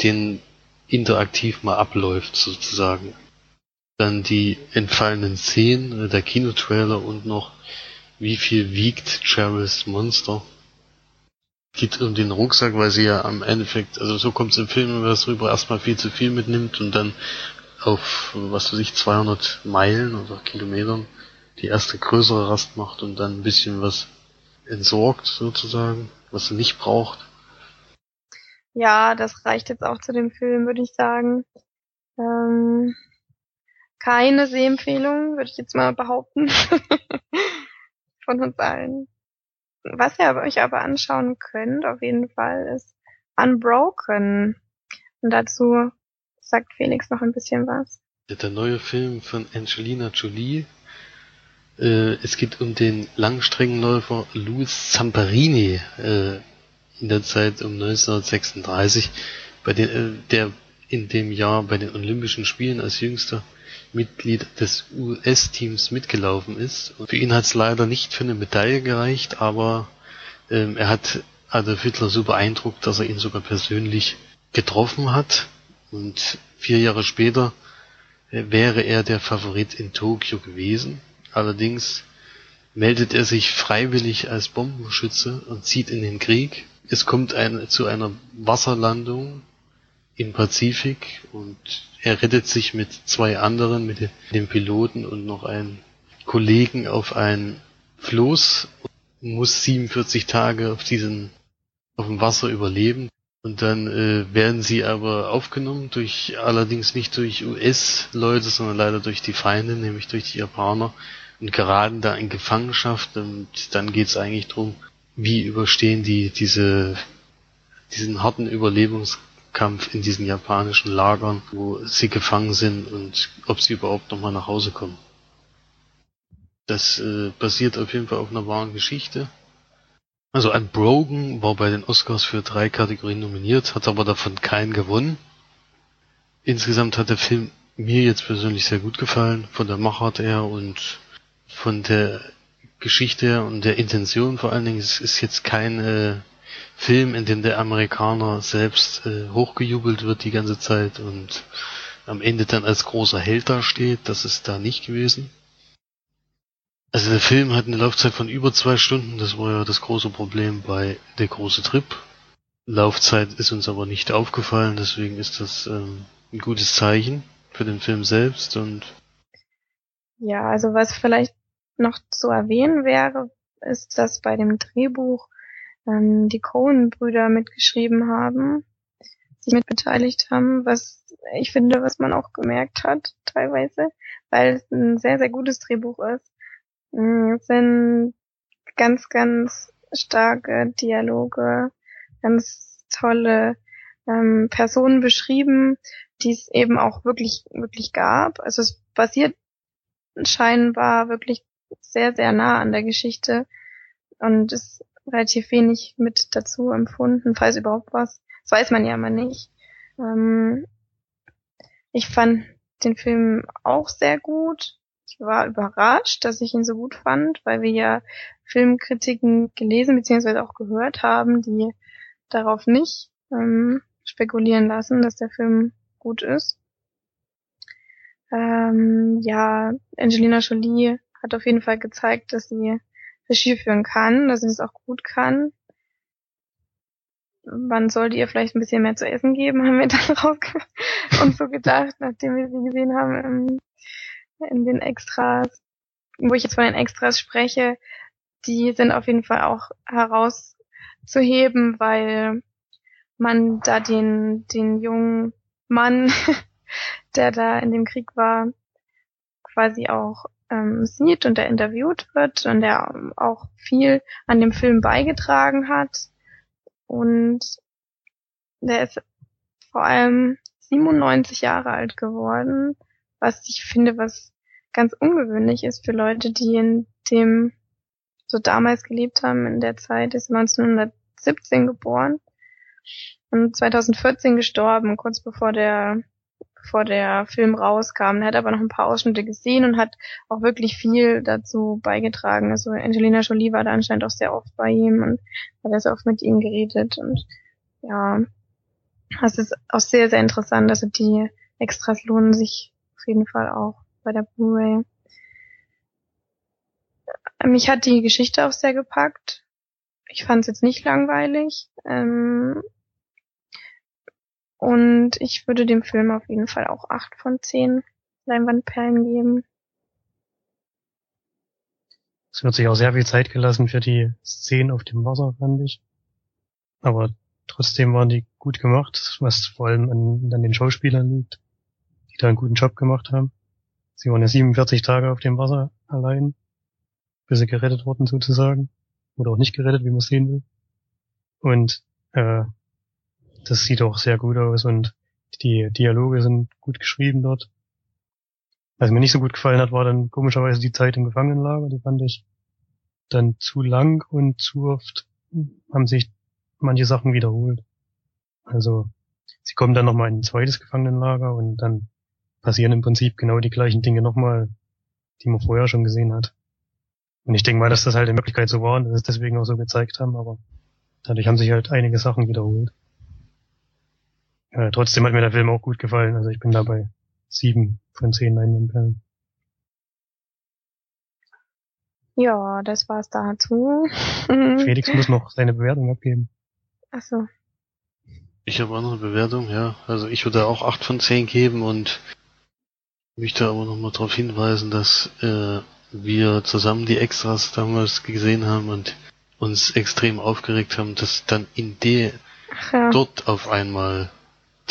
den interaktiv mal abläuft sozusagen. Dann die entfallenen Szenen, äh, der Kinotrailer und noch wie viel wiegt Cheryl's Monster? Geht um den Rucksack, weil sie ja am Endeffekt, also so kommt es im Film, wenn es rüber erstmal viel zu viel mitnimmt und dann auf, was weiß ich, 200 Meilen oder Kilometern die erste größere Rast macht und dann ein bisschen was entsorgt sozusagen, was sie nicht braucht. Ja, das reicht jetzt auch zu dem Film, würde ich sagen. Ähm, keine Sehempfehlung, würde ich jetzt mal behaupten. [LAUGHS] Von uns allen. Was ihr euch aber anschauen könnt, auf jeden Fall, ist Unbroken. Und dazu sagt Felix noch ein bisschen was. Der neue Film von Angelina Jolie. Äh, es geht um den Langstreckenläufer Louis Zamperini äh, in der Zeit um 1936, bei den, äh, der in dem Jahr bei den Olympischen Spielen als jüngster Mitglied des US-Teams mitgelaufen ist. Für ihn hat es leider nicht für eine Medaille gereicht, aber ähm, er hat Adolf Hitler so beeindruckt, dass er ihn sogar persönlich getroffen hat. Und vier Jahre später äh, wäre er der Favorit in Tokio gewesen. Allerdings meldet er sich freiwillig als Bombenschütze und zieht in den Krieg. Es kommt ein, zu einer Wasserlandung im Pazifik und er rettet sich mit zwei anderen, mit dem Piloten und noch einem Kollegen auf ein Floß und muss 47 Tage auf diesen, auf dem Wasser überleben. Und dann äh, werden sie aber aufgenommen durch, allerdings nicht durch US-Leute, sondern leider durch die Feinde, nämlich durch die Japaner und geraten da in Gefangenschaft und dann geht's eigentlich drum, wie überstehen die diese, diesen harten Überlebungskampf in diesen japanischen Lagern, wo sie gefangen sind und ob sie überhaupt nochmal nach Hause kommen. Das äh, basiert auf jeden Fall auf einer wahren Geschichte also Unbroken war bei den Oscars für drei Kategorien nominiert, hat aber davon keinen gewonnen. Insgesamt hat der Film mir jetzt persönlich sehr gut gefallen, von der Machart her und von der Geschichte und der Intention vor allen Dingen. Es ist jetzt kein äh, Film, in dem der Amerikaner selbst äh, hochgejubelt wird die ganze Zeit und am Ende dann als großer Held dasteht. Das ist da nicht gewesen. Also der Film hat eine Laufzeit von über zwei Stunden, das war ja das große Problem bei Der große Trip. Laufzeit ist uns aber nicht aufgefallen, deswegen ist das ähm, ein gutes Zeichen für den Film selbst und ja, also was vielleicht noch zu erwähnen wäre, ist, dass bei dem Drehbuch ähm, die Cohen-Brüder mitgeschrieben haben, sich mitbeteiligt haben, was ich finde, was man auch gemerkt hat teilweise, weil es ein sehr, sehr gutes Drehbuch ist. Mm, es sind ganz, ganz starke Dialoge, ganz tolle ähm, Personen beschrieben, die es eben auch wirklich, wirklich gab. Also es basiert scheinbar wirklich sehr, sehr nah an der Geschichte und ist relativ wenig mit dazu empfunden, falls überhaupt was. Das weiß man ja immer nicht. Ähm, ich fand den Film auch sehr gut ich war überrascht, dass ich ihn so gut fand, weil wir ja Filmkritiken gelesen bzw. auch gehört haben, die darauf nicht ähm, spekulieren lassen, dass der Film gut ist. Ähm, ja, Angelina Jolie hat auf jeden Fall gezeigt, dass sie Regie führen kann, dass sie es auch gut kann. Man sollte ihr vielleicht ein bisschen mehr zu essen geben, [LAUGHS] haben wir dann raus [LAUGHS] uns so gedacht, nachdem wir sie gesehen haben in den Extras, wo ich jetzt von den Extras spreche, die sind auf jeden Fall auch herauszuheben, weil man da den, den jungen Mann, [LAUGHS] der da in dem Krieg war, quasi auch ähm, sieht und der interviewt wird und der auch viel an dem Film beigetragen hat. Und der ist vor allem 97 Jahre alt geworden was ich finde, was ganz ungewöhnlich ist für Leute, die in dem so damals gelebt haben, in der Zeit, ist 1917 geboren und 2014 gestorben, kurz bevor der bevor der Film rauskam. Er hat aber noch ein paar Ausschnitte gesehen und hat auch wirklich viel dazu beigetragen. Also Angelina Jolie war da anscheinend auch sehr oft bei ihm und hat sehr oft mit ihm geredet und ja, es ist auch sehr, sehr interessant. Also die Extras lohnen sich auf jeden Fall auch bei der Blu-ray. Mich hat die Geschichte auch sehr gepackt. Ich fand es jetzt nicht langweilig. Ähm, und ich würde dem Film auf jeden Fall auch acht von zehn Leinwandperlen geben. Es wird sich auch sehr viel Zeit gelassen für die Szenen auf dem Wasser, fand ich. Aber trotzdem waren die gut gemacht, was vor allem an, an den Schauspielern liegt, die da einen guten Job gemacht haben. Sie waren ja 47 Tage auf dem Wasser allein, bis sie gerettet wurden sozusagen. Oder auch nicht gerettet, wie man sehen will. Und äh, das sieht auch sehr gut aus und die Dialoge sind gut geschrieben dort. Was mir nicht so gut gefallen hat, war dann komischerweise die Zeit im Gefangenenlager. Die fand ich dann zu lang und zu oft haben sich manche Sachen wiederholt. Also sie kommen dann nochmal in ein zweites Gefangenenlager und dann passieren im Prinzip genau die gleichen Dinge nochmal, die man vorher schon gesehen hat. Und ich denke mal, dass das halt in Wirklichkeit so war und dass es deswegen auch so gezeigt haben, aber dadurch haben sich halt einige Sachen wiederholt. Äh, trotzdem hat mir der Film auch gut gefallen, also ich bin dabei sieben von zehn Leinwandperlen. Ja, das war's dazu. [LAUGHS] Felix muss noch seine Bewertung abgeben. Achso. Ich habe auch noch eine Bewertung, ja. Also ich würde auch 8 von 10 geben und möchte aber nochmal darauf hinweisen, dass äh, wir zusammen die Extras damals gesehen haben und uns extrem aufgeregt haben, dass dann in der ja. dort auf einmal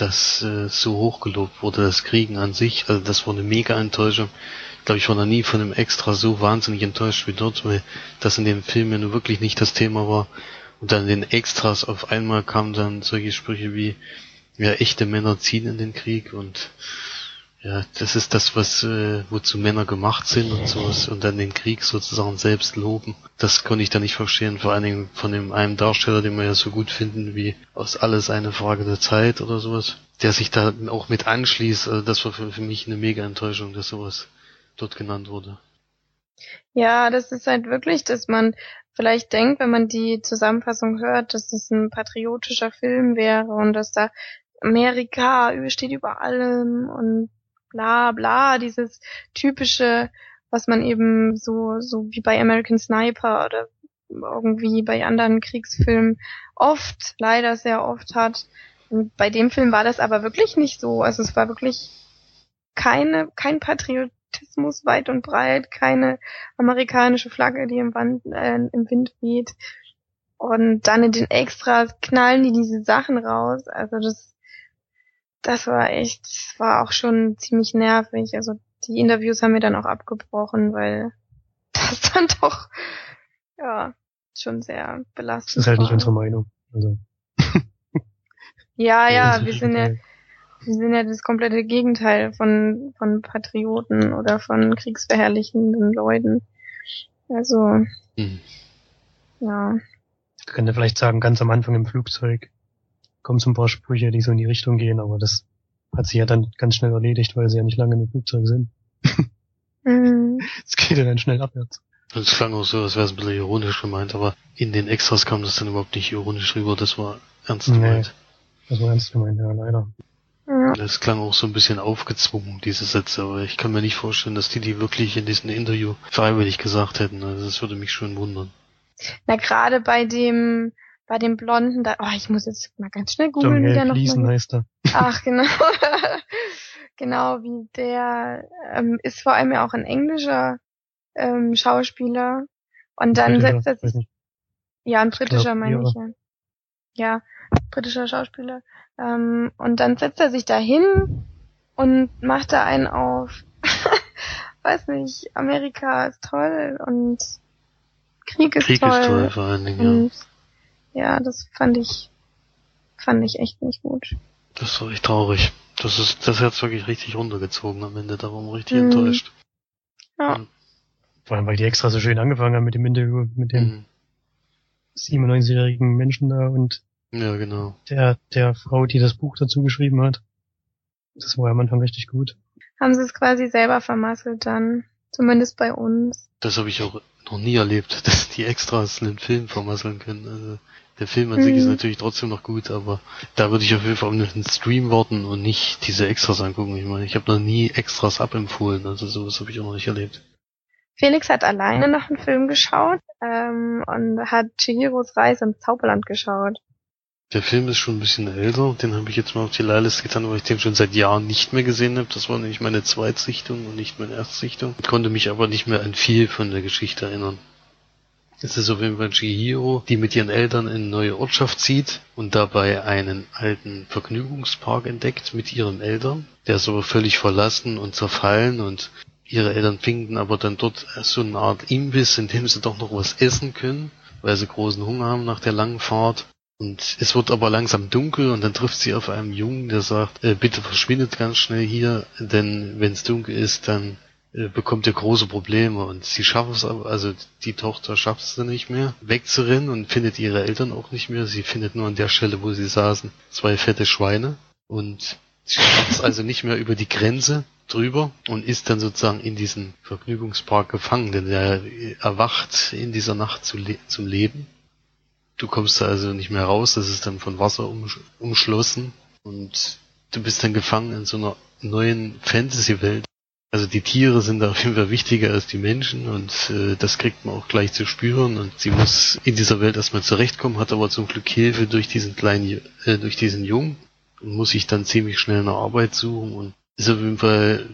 das äh, so hochgelobt wurde, das Kriegen an sich. Also das war eine mega Enttäuschung. Ich glaube, ich war noch nie von einem Extra so wahnsinnig enttäuscht wie dort, weil das in dem Film ja nur wirklich nicht das Thema war. Und dann in den Extras auf einmal kamen dann solche Sprüche wie, ja, echte Männer ziehen in den Krieg und ja, das ist das, was äh, wozu Männer gemacht sind und sowas und dann den Krieg sozusagen selbst loben. Das konnte ich da nicht verstehen, vor allen Dingen von dem einen Darsteller, den wir ja so gut finden, wie aus alles eine Frage der Zeit oder sowas, der sich da auch mit anschließt. Also das war für, für mich eine mega Enttäuschung, dass sowas dort genannt wurde. Ja, das ist halt wirklich, dass man vielleicht denkt, wenn man die Zusammenfassung hört, dass das ein patriotischer Film wäre und dass da Amerika steht über allem und bla bla, dieses typische, was man eben so, so wie bei American Sniper oder irgendwie bei anderen Kriegsfilmen oft, leider sehr oft hat. Und bei dem Film war das aber wirklich nicht so. Also es war wirklich keine, kein Patriotismus weit und breit, keine amerikanische Flagge, die im, Wand, äh, im Wind weht. Und dann in den Extras knallen die diese Sachen raus. Also das das war echt, das war auch schon ziemlich nervig. Also die Interviews haben wir dann auch abgebrochen, weil [LAUGHS] das dann doch, ja, schon sehr belastend Das ist halt war. nicht unsere Meinung. Also. [LAUGHS] Ja, ja, wir sind ja, wir sind ja das komplette Gegenteil von, von Patrioten oder von kriegsverherrlichenden Leuten. Also, Hm. ja. Ich könnte vielleicht sagen, ganz am Anfang im Flugzeug kommen so ein paar Sprüche, die so in die Richtung gehen, aber das hat sich ja dann ganz schnell erledigt, weil sie ja nicht lange dem Flugzeug sind. Mhm. Es geht ja dann schnell abwärts. Das klang auch so, als wäre es ein bisschen ironisch gemeint, aber in den Extras kam das dann überhaupt nicht ironisch rüber, das war ernst Nee. gemeint. Das war ernst gemeint, ja, leider. Das klang auch so ein bisschen aufgezwungen, diese Sätze, aber ich kann mir nicht vorstellen, dass die die wirklich in diesem Interview freiwillig gesagt hätten. Also das würde mich schon wundern. Na, gerade bei dem, bei dem Blonden, da, oh, ich muss jetzt mal ganz schnell googeln, wie der noch mal heißt er. Ach, genau. [LAUGHS] [LAUGHS] genau, wie der ähm, ist vor allem ja auch ein englischer ähm, Schauspieler. Und dann Britischer, setzt er sich, ja, ein britischer glaub, meine ich ja. Ja, britischer Schauspieler. Ähm, und dann setzt er sich da hin und macht da einen auf, [LAUGHS] weiß nicht, Amerika ist toll und Krieg ist Krieg toll. ist toll vor allen Dingen, ja. Ja, das fand ich, fand ich echt nicht gut. Das war echt traurig. Das ist, das hat's wirklich richtig runtergezogen am Ende, da war man richtig Mhm. enttäuscht. Ja. Vor allem, weil die extra so schön angefangen haben mit dem Interview mit dem Mhm. 97-jährigen Menschen da und Ja, genau. der, der Frau, die das Buch dazu geschrieben hat. Das war am Anfang richtig gut. Haben sie es quasi selber vermasselt dann. Zumindest bei uns. Das habe ich auch noch nie erlebt, [LAUGHS] dass die Extras einen Film vermasseln können. Also der Film an sich ist Mhm. natürlich trotzdem noch gut, aber da würde ich auf jeden Fall auf einen Stream warten und nicht diese Extras angucken. Ich meine, ich habe noch nie Extras abempfohlen, also sowas habe ich auch noch nicht erlebt. Felix hat alleine noch einen Film geschaut ähm, und hat Chihiros Reise ins Zauberland geschaut. Der Film ist schon ein bisschen älter, den habe ich jetzt mal auf die Leihliste getan, weil ich den schon seit Jahren nicht mehr gesehen habe. Das war nämlich meine Zweitsichtung und nicht meine Erstsichtung. Ich konnte mich aber nicht mehr an viel von der Geschichte erinnern. Es ist auf jeden Fall Chihiro, die mit ihren Eltern in eine neue Ortschaft zieht und dabei einen alten Vergnügungspark entdeckt mit ihren Eltern. Der ist aber völlig verlassen und zerfallen und ihre Eltern finden aber dann dort so eine Art Imbiss, in dem sie doch noch was essen können, weil sie großen Hunger haben nach der langen Fahrt. Und es wird aber langsam dunkel und dann trifft sie auf einen Jungen, der sagt, äh, bitte verschwindet ganz schnell hier, denn wenn es dunkel ist, dann äh, bekommt ihr große Probleme. Und sie schafft es aber, also die Tochter schafft es dann nicht mehr, wegzurennen und findet ihre Eltern auch nicht mehr. Sie findet nur an der Stelle, wo sie saßen, zwei fette Schweine. Und sie schafft es also nicht mehr über die Grenze drüber und ist dann sozusagen in diesen Vergnügungspark gefangen, denn er erwacht in dieser Nacht zu le zum Leben Du kommst da also nicht mehr raus, das ist dann von Wasser umsch umschlossen und du bist dann gefangen in so einer neuen Fantasy-Welt. Also die Tiere sind auf jeden Fall wichtiger als die Menschen und äh, das kriegt man auch gleich zu spüren und sie muss in dieser Welt erstmal zurechtkommen, hat aber zum Glück Hilfe durch diesen kleinen, äh, durch diesen Jungen und muss sich dann ziemlich schnell eine Arbeit suchen und ist auf jeden Fall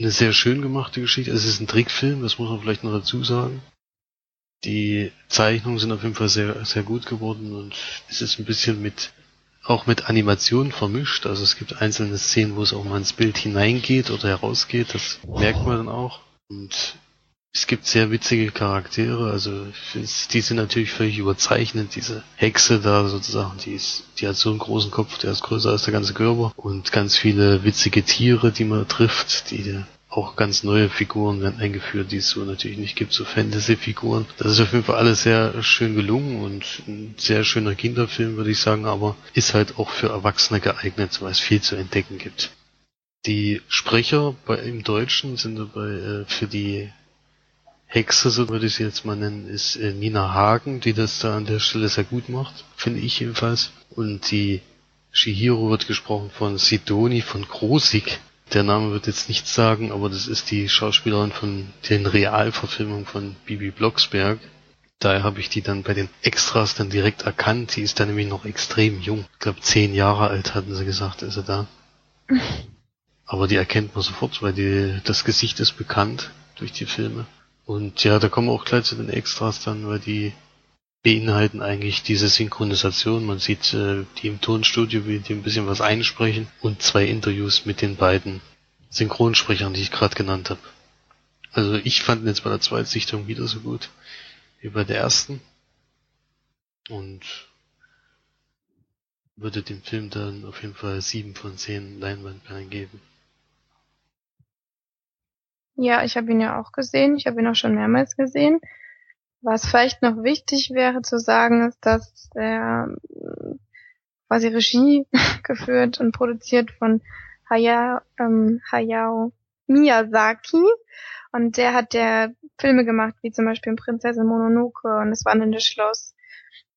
eine sehr schön gemachte Geschichte. Es ist ein Trickfilm, das muss man vielleicht noch dazu sagen. Die Zeichnungen sind auf jeden Fall sehr, sehr gut geworden und es ist ein bisschen mit, auch mit Animation vermischt. Also es gibt einzelne Szenen, wo es auch mal ins Bild hineingeht oder herausgeht. Das merkt man dann auch. Und es gibt sehr witzige Charaktere, also die sind natürlich völlig überzeichnet. Diese Hexe da sozusagen, die ist, die hat so einen großen Kopf, der ist größer als der ganze Körper und ganz viele witzige Tiere, die man trifft, die auch ganz neue Figuren werden eingeführt, die es so natürlich nicht gibt, so Fantasy-Figuren. Das ist auf jeden Fall alles sehr schön gelungen und ein sehr schöner Kinderfilm, würde ich sagen, aber ist halt auch für Erwachsene geeignet, weil es viel zu entdecken gibt. Die Sprecher bei, im Deutschen sind dabei äh, für die Hexe, so würde ich sie jetzt mal nennen, ist äh, Nina Hagen, die das da an der Stelle sehr gut macht, finde ich jedenfalls. Und die Shihiro wird gesprochen von Sidoni von Grosig, der Name wird jetzt nichts sagen, aber das ist die Schauspielerin von den Realverfilmungen von Bibi Blocksberg. Daher habe ich die dann bei den Extras dann direkt erkannt. Die ist dann nämlich noch extrem jung. Ich glaube, zehn Jahre alt hatten sie gesagt, ist sie da. Aber die erkennt man sofort, weil die, das Gesicht ist bekannt durch die Filme. Und ja, da kommen wir auch gleich zu den Extras dann, weil die beinhalten eigentlich diese Synchronisation. Man sieht äh, die im Tonstudio, wie die ein bisschen was einsprechen und zwei Interviews mit den beiden Synchronsprechern, die ich gerade genannt habe. Also ich fand ihn jetzt bei der Zweitsichtung wieder so gut wie bei der ersten und würde dem Film dann auf jeden Fall sieben von zehn Leinwandperlen geben. Ja, ich habe ihn ja auch gesehen. Ich habe ihn auch schon mehrmals gesehen. Was vielleicht noch wichtig wäre zu sagen, ist, dass er quasi Regie [LAUGHS] geführt und produziert von Haya, ähm, Hayao Miyazaki. Und der hat der Filme gemacht, wie zum Beispiel Prinzessin Mononoke und das Wandelnde Schloss,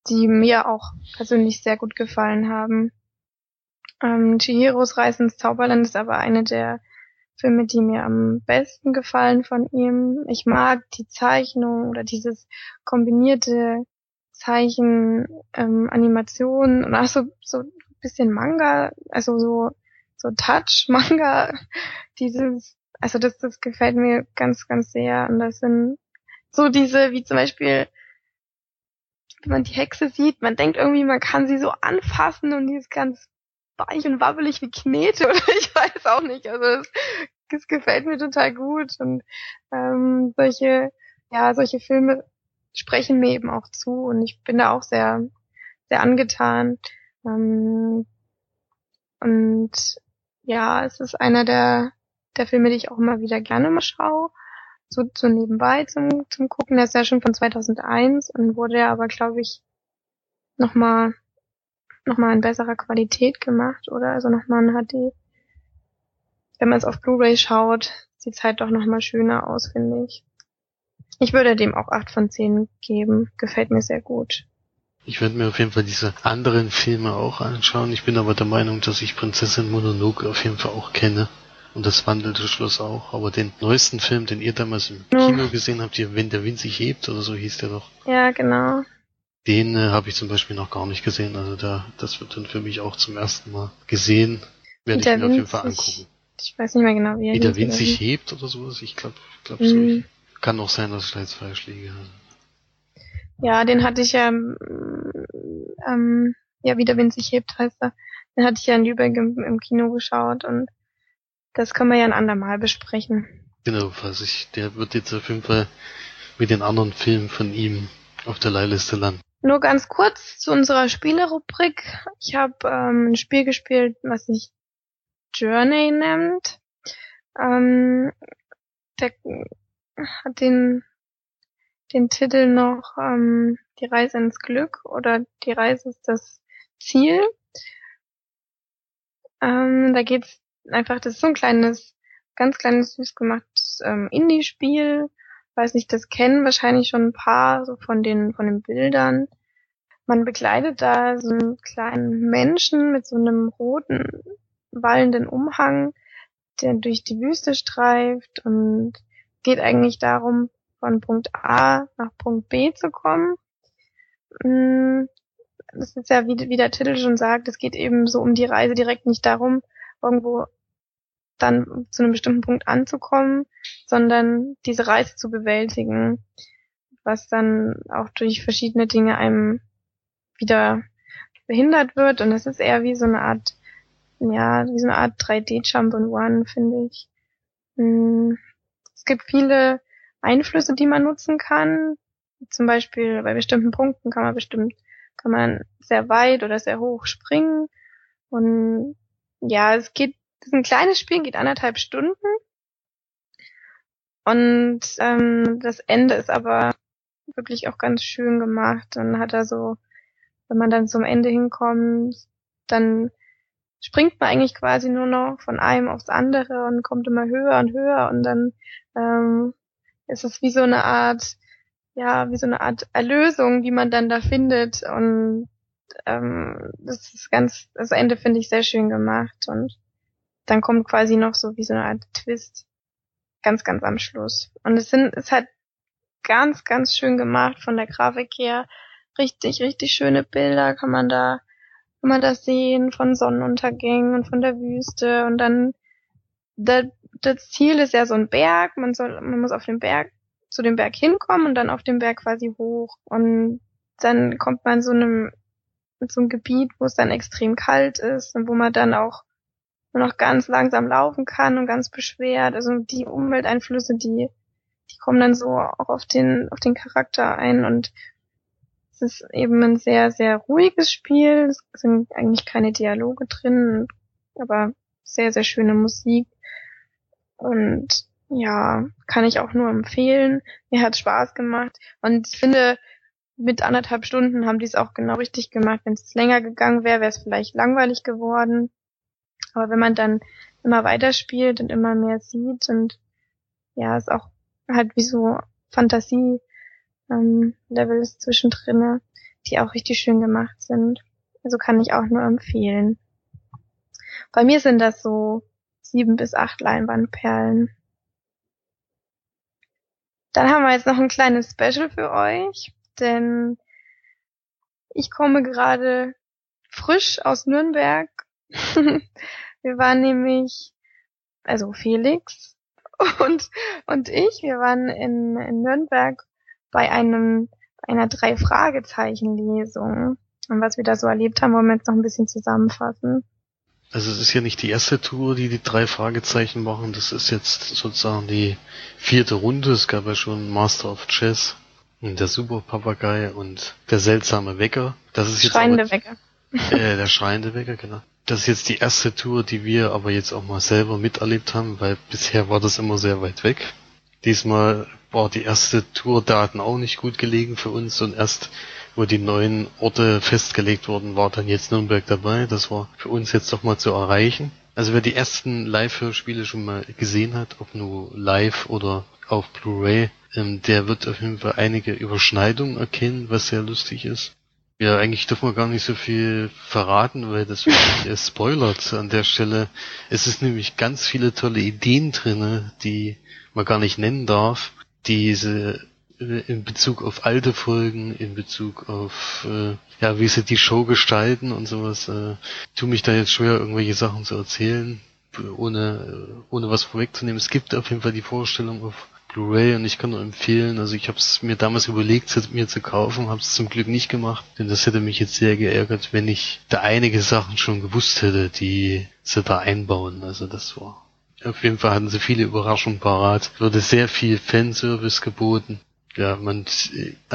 die mir auch persönlich sehr gut gefallen haben. Ähm, Chihiros Reise ins Zauberland ist aber eine der Filme, die mir am besten gefallen von ihm. Ich mag die Zeichnung oder dieses kombinierte Zeichen, ähm, Animation und auch so, so ein bisschen Manga, also so, so Touch-Manga, [LAUGHS] dieses, also das, das gefällt mir ganz, ganz sehr. Und das sind so diese, wie zum Beispiel, wenn man die Hexe sieht, man denkt irgendwie, man kann sie so anfassen und die ist ganz weich und wabbelig wie Knete [LAUGHS] oder ich weiß auch nicht. Also es, es gefällt mir total gut und ähm, solche, ja, solche Filme sprechen mir eben auch zu und ich bin da auch sehr, sehr angetan. Ähm, und ja, es ist einer der, der Filme, die ich auch immer wieder gerne mal schaue. So, so nebenbei zum, zum Gucken. Der ist ja schon von 2001 und wurde ja aber, glaube ich, nochmal nochmal in besserer Qualität gemacht, oder? Also nochmal ein HD. Wenn man es auf Blu-ray schaut, sieht es halt doch nochmal schöner aus, finde ich. Ich würde dem auch 8 von 10 geben. Gefällt mir sehr gut. Ich werde mir auf jeden Fall diese anderen Filme auch anschauen. Ich bin aber der Meinung, dass ich Prinzessin Mononoke auf jeden Fall auch kenne. Und das wandelte Schloss auch. Aber den neuesten Film, den ihr damals im. Kino gesehen habt, ihr, wenn der Wind sich hebt oder so hieß der doch. Ja, genau. Den äh, habe ich zum Beispiel noch gar nicht gesehen. Also da, das wird dann für mich auch zum ersten Mal gesehen. Werde ich mir auf jeden Fall angucken. Ich weiß nicht mehr genau, wie er Wie der Wind sich hebt oder sowas. Ich glaube, glaub so. Mhm. Kann auch sein, dass ich da jetzt falsch liege. Ja, den hatte ich ja, ähm, ähm, ja, wie der Wind sich hebt, heißt er. Den hatte ich ja in Lübeck im, im Kino geschaut und das können wir ja ein andermal besprechen. Genau, falls ich, der wird jetzt auf jeden Fall mit den anderen Filmen von ihm auf der Leihliste landen. Nur ganz kurz zu unserer Spielerubrik. Ich habe ähm, ein Spiel gespielt, was sich Journey nennt. Ähm, der hat den, den Titel noch ähm, Die Reise ins Glück oder Die Reise ist das Ziel. Ähm, da geht's einfach, das ist so ein kleines, ganz kleines, süß gemachtes ähm, Indie-Spiel. Weiß nicht, das kennen wahrscheinlich schon ein paar so von den, von den Bildern. Man begleitet da so einen kleinen Menschen mit so einem roten, wallenden Umhang, der durch die Wüste streift und geht eigentlich darum, von Punkt A nach Punkt B zu kommen. Mm, Das ist ja, wie, wie der Titel schon sagt, es geht eben so um die Reise direkt nicht darum, irgendwo dann zu einem bestimmten Punkt anzukommen, sondern diese Reise zu bewältigen, was dann auch durch verschiedene Dinge einem wieder behindert wird. Und es ist eher wie so eine Art, ja, wie so eine Art 3D-Jump and One, finde ich. Mm, Es gibt viele Einflüsse, die man nutzen kann. Zum Beispiel bei bestimmten Punkten kann man bestimmt, kann man sehr weit oder sehr hoch springen. Und ja, es geht, es ist ein kleines Spiel, geht anderthalb Stunden. Und ähm, das Ende ist aber wirklich auch ganz schön gemacht. Dann hat er so, wenn man dann zum Ende hinkommt, dann springt man eigentlich quasi nur noch von einem aufs andere und kommt immer höher und höher und dann ähm, ist es wie so eine Art, ja, wie so eine Art Erlösung, die man dann da findet und ähm, das ist ganz, das Ende finde ich sehr schön gemacht und dann kommt quasi noch so wie so eine Art Twist ganz, ganz am Schluss. Und es sind, es hat ganz, ganz schön gemacht von der Grafik her. Richtig, richtig schöne Bilder kann man da, kann man da sehen von Sonnenuntergängen und von der Wüste und dann, da, das Ziel ist ja so ein Berg, man soll, man muss auf den Berg, zu dem Berg hinkommen und dann auf dem Berg quasi hoch und dann kommt man so einem, in so einem Gebiet, wo es dann extrem kalt ist und wo man dann auch nur noch ganz langsam laufen kann und ganz beschwert. Also die Umwelteinflüsse, die, die kommen dann so auch auf den, auf den Charakter ein und es ist eben ein sehr, sehr ruhiges Spiel. Es sind eigentlich keine Dialoge drin, aber sehr, sehr schöne Musik. Und ja, kann ich auch nur empfehlen. Mir hat Spaß gemacht. Und ich finde, mit anderthalb Stunden haben die es auch genau richtig gemacht. Wenn es länger gegangen wäre, wäre es vielleicht langweilig geworden. Aber wenn man dann immer weiterspielt und immer mehr sieht und ja, ist auch halt wie so Fantasie ähm, Levels zwischendrin, die auch richtig schön gemacht sind. Also kann ich auch nur empfehlen. Bei mir sind das so sieben bis acht Leinwandperlen. Dann haben wir jetzt noch ein kleines Special für euch, denn ich komme gerade frisch aus Nürnberg. [LAUGHS] wir waren nämlich, also Felix und, und ich, wir waren in, in Nürnberg bei einem, einer Drei-Fragezeichen-Lesung. Und was wir da so erlebt haben, wollen wir jetzt noch ein bisschen zusammenfassen. Also es ist ja nicht die erste Tour, die die drei Fragezeichen machen. Das ist jetzt sozusagen die vierte Runde. Es gab ja schon Master of Chess und der Super Papagei und der seltsame Wecker. Das ist jetzt Schreiende aber, Wecker. äh, der schreiende Wecker, genau. Das ist jetzt die erste Tour, die wir aber jetzt auch mal selber miterlebt haben, weil bisher war das immer sehr weit weg. Diesmal war die erste Tourdaten auch nicht gut gelegen für uns und erst wo die neuen Orte festgelegt wurden, war dann jetzt Nürnberg dabei. Das war für uns jetzt doch mal zu erreichen. Also wer die ersten Live-Hörspiele schon mal gesehen hat, ob nur live oder auf Blu-ray, ähm, der wird auf jeden Fall einige Überschneidungen erkennen, was sehr lustig ist. Ja, eigentlich dürfen wir gar nicht so viel verraten, weil das wirklich [LAUGHS] spoilert an der Stelle. Es ist nämlich ganz viele tolle Ideen drinne, die man gar nicht nennen darf. Diese äh, in Bezug auf alte Folgen, in Bezug auf äh, ja, wie sie die Show gestalten und sowas. Äh, tu mich da jetzt schwer, irgendwelche Sachen zu erzählen, ohne äh, ohne was vorwegzunehmen. Es gibt auf jeden Fall die Vorstellung auf Blu-ray und ich kann nur empfehlen, also ich habe es mir damals überlegt, es mir zu kaufen, habe es zum Glück nicht gemacht, denn das hätte mich jetzt sehr geärgert, wenn ich da einige Sachen schon gewusst hätte, die sie da einbauen. Also das war auf jeden Fall hatten sie viele Überraschungen parat. Wurde sehr viel Fanservice geboten ja, man,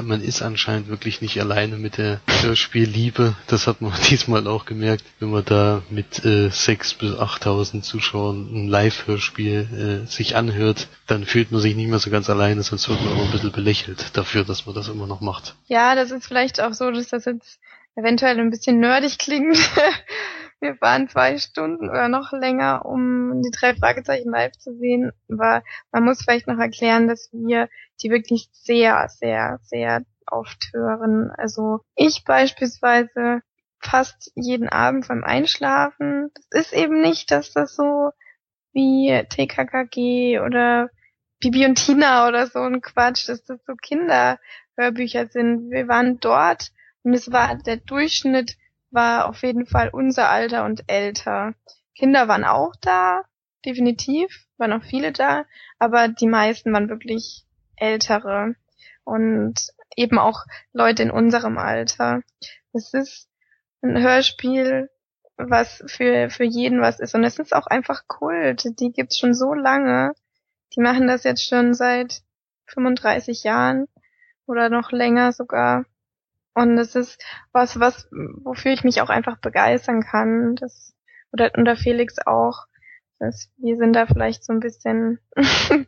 man ist anscheinend wirklich nicht alleine mit der Hörspielliebe. Das hat man [LAUGHS] diesmal auch gemerkt, wenn man da mit äh, 6.000 bis 8.000 Zuschauern ein Live-Hörspiel äh, sich anhört, dann fühlt man sich nicht mehr so ganz alleine, sonst wird man auch ein bisschen belächelt dafür, dass man das immer noch macht. Ja, das ist vielleicht auch so, dass das jetzt eventuell ein bisschen nerdig klingt. [LAUGHS] Wir waren zwei Stunden oder noch länger, um die drei Fragezeichen live zu sehen. Aber man muss vielleicht noch erklären, dass wir die wirklich sehr, sehr, sehr oft hören. Also ich beispielsweise fast jeden Abend beim Einschlafen. Das ist eben nicht, dass das so wie TKKG oder Bibi und Tina oder so ein Quatsch, dass das so Kinderhörbücher sind. Wir waren dort und es war der Durchschnitt war auf jeden Fall unser Alter und älter. Kinder waren auch da, definitiv, waren auch viele da, aber die meisten waren wirklich ältere und eben auch Leute in unserem Alter. Es ist ein Hörspiel, was für, für jeden was ist. Und es ist auch einfach Kult. Die gibt's schon so lange. Die machen das jetzt schon seit 35 Jahren oder noch länger sogar. Und es ist was, was, wofür ich mich auch einfach begeistern kann. Das, oder, und der Felix auch. Das, wir sind da vielleicht so ein bisschen, [LAUGHS]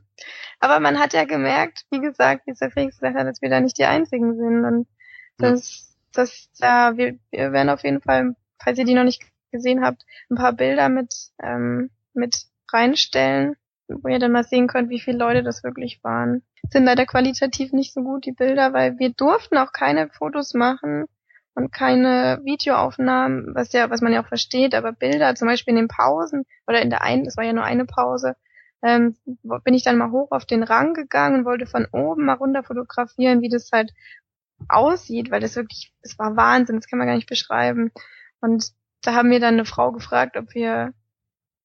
aber man hat ja gemerkt, wie gesagt, wie der Felix gesagt hat, dass wir da nicht die einzigen sind und das, das, ja, wir, wir werden auf jeden Fall, falls ihr die noch nicht gesehen habt, ein paar Bilder mit, ähm, mit reinstellen, wo ihr dann mal sehen könnt, wie viele Leute das wirklich waren. Sind leider qualitativ nicht so gut, die Bilder, weil wir durften auch keine Fotos machen und keine Videoaufnahmen, was ja, was man ja auch versteht, aber Bilder, zum Beispiel in den Pausen oder in der einen, das war ja nur eine Pause, ähm, bin ich dann mal hoch auf den Rang gegangen und wollte von oben mal runter fotografieren, wie das halt aussieht, weil das wirklich, es war Wahnsinn, das kann man gar nicht beschreiben. Und da haben wir dann eine Frau gefragt, ob wir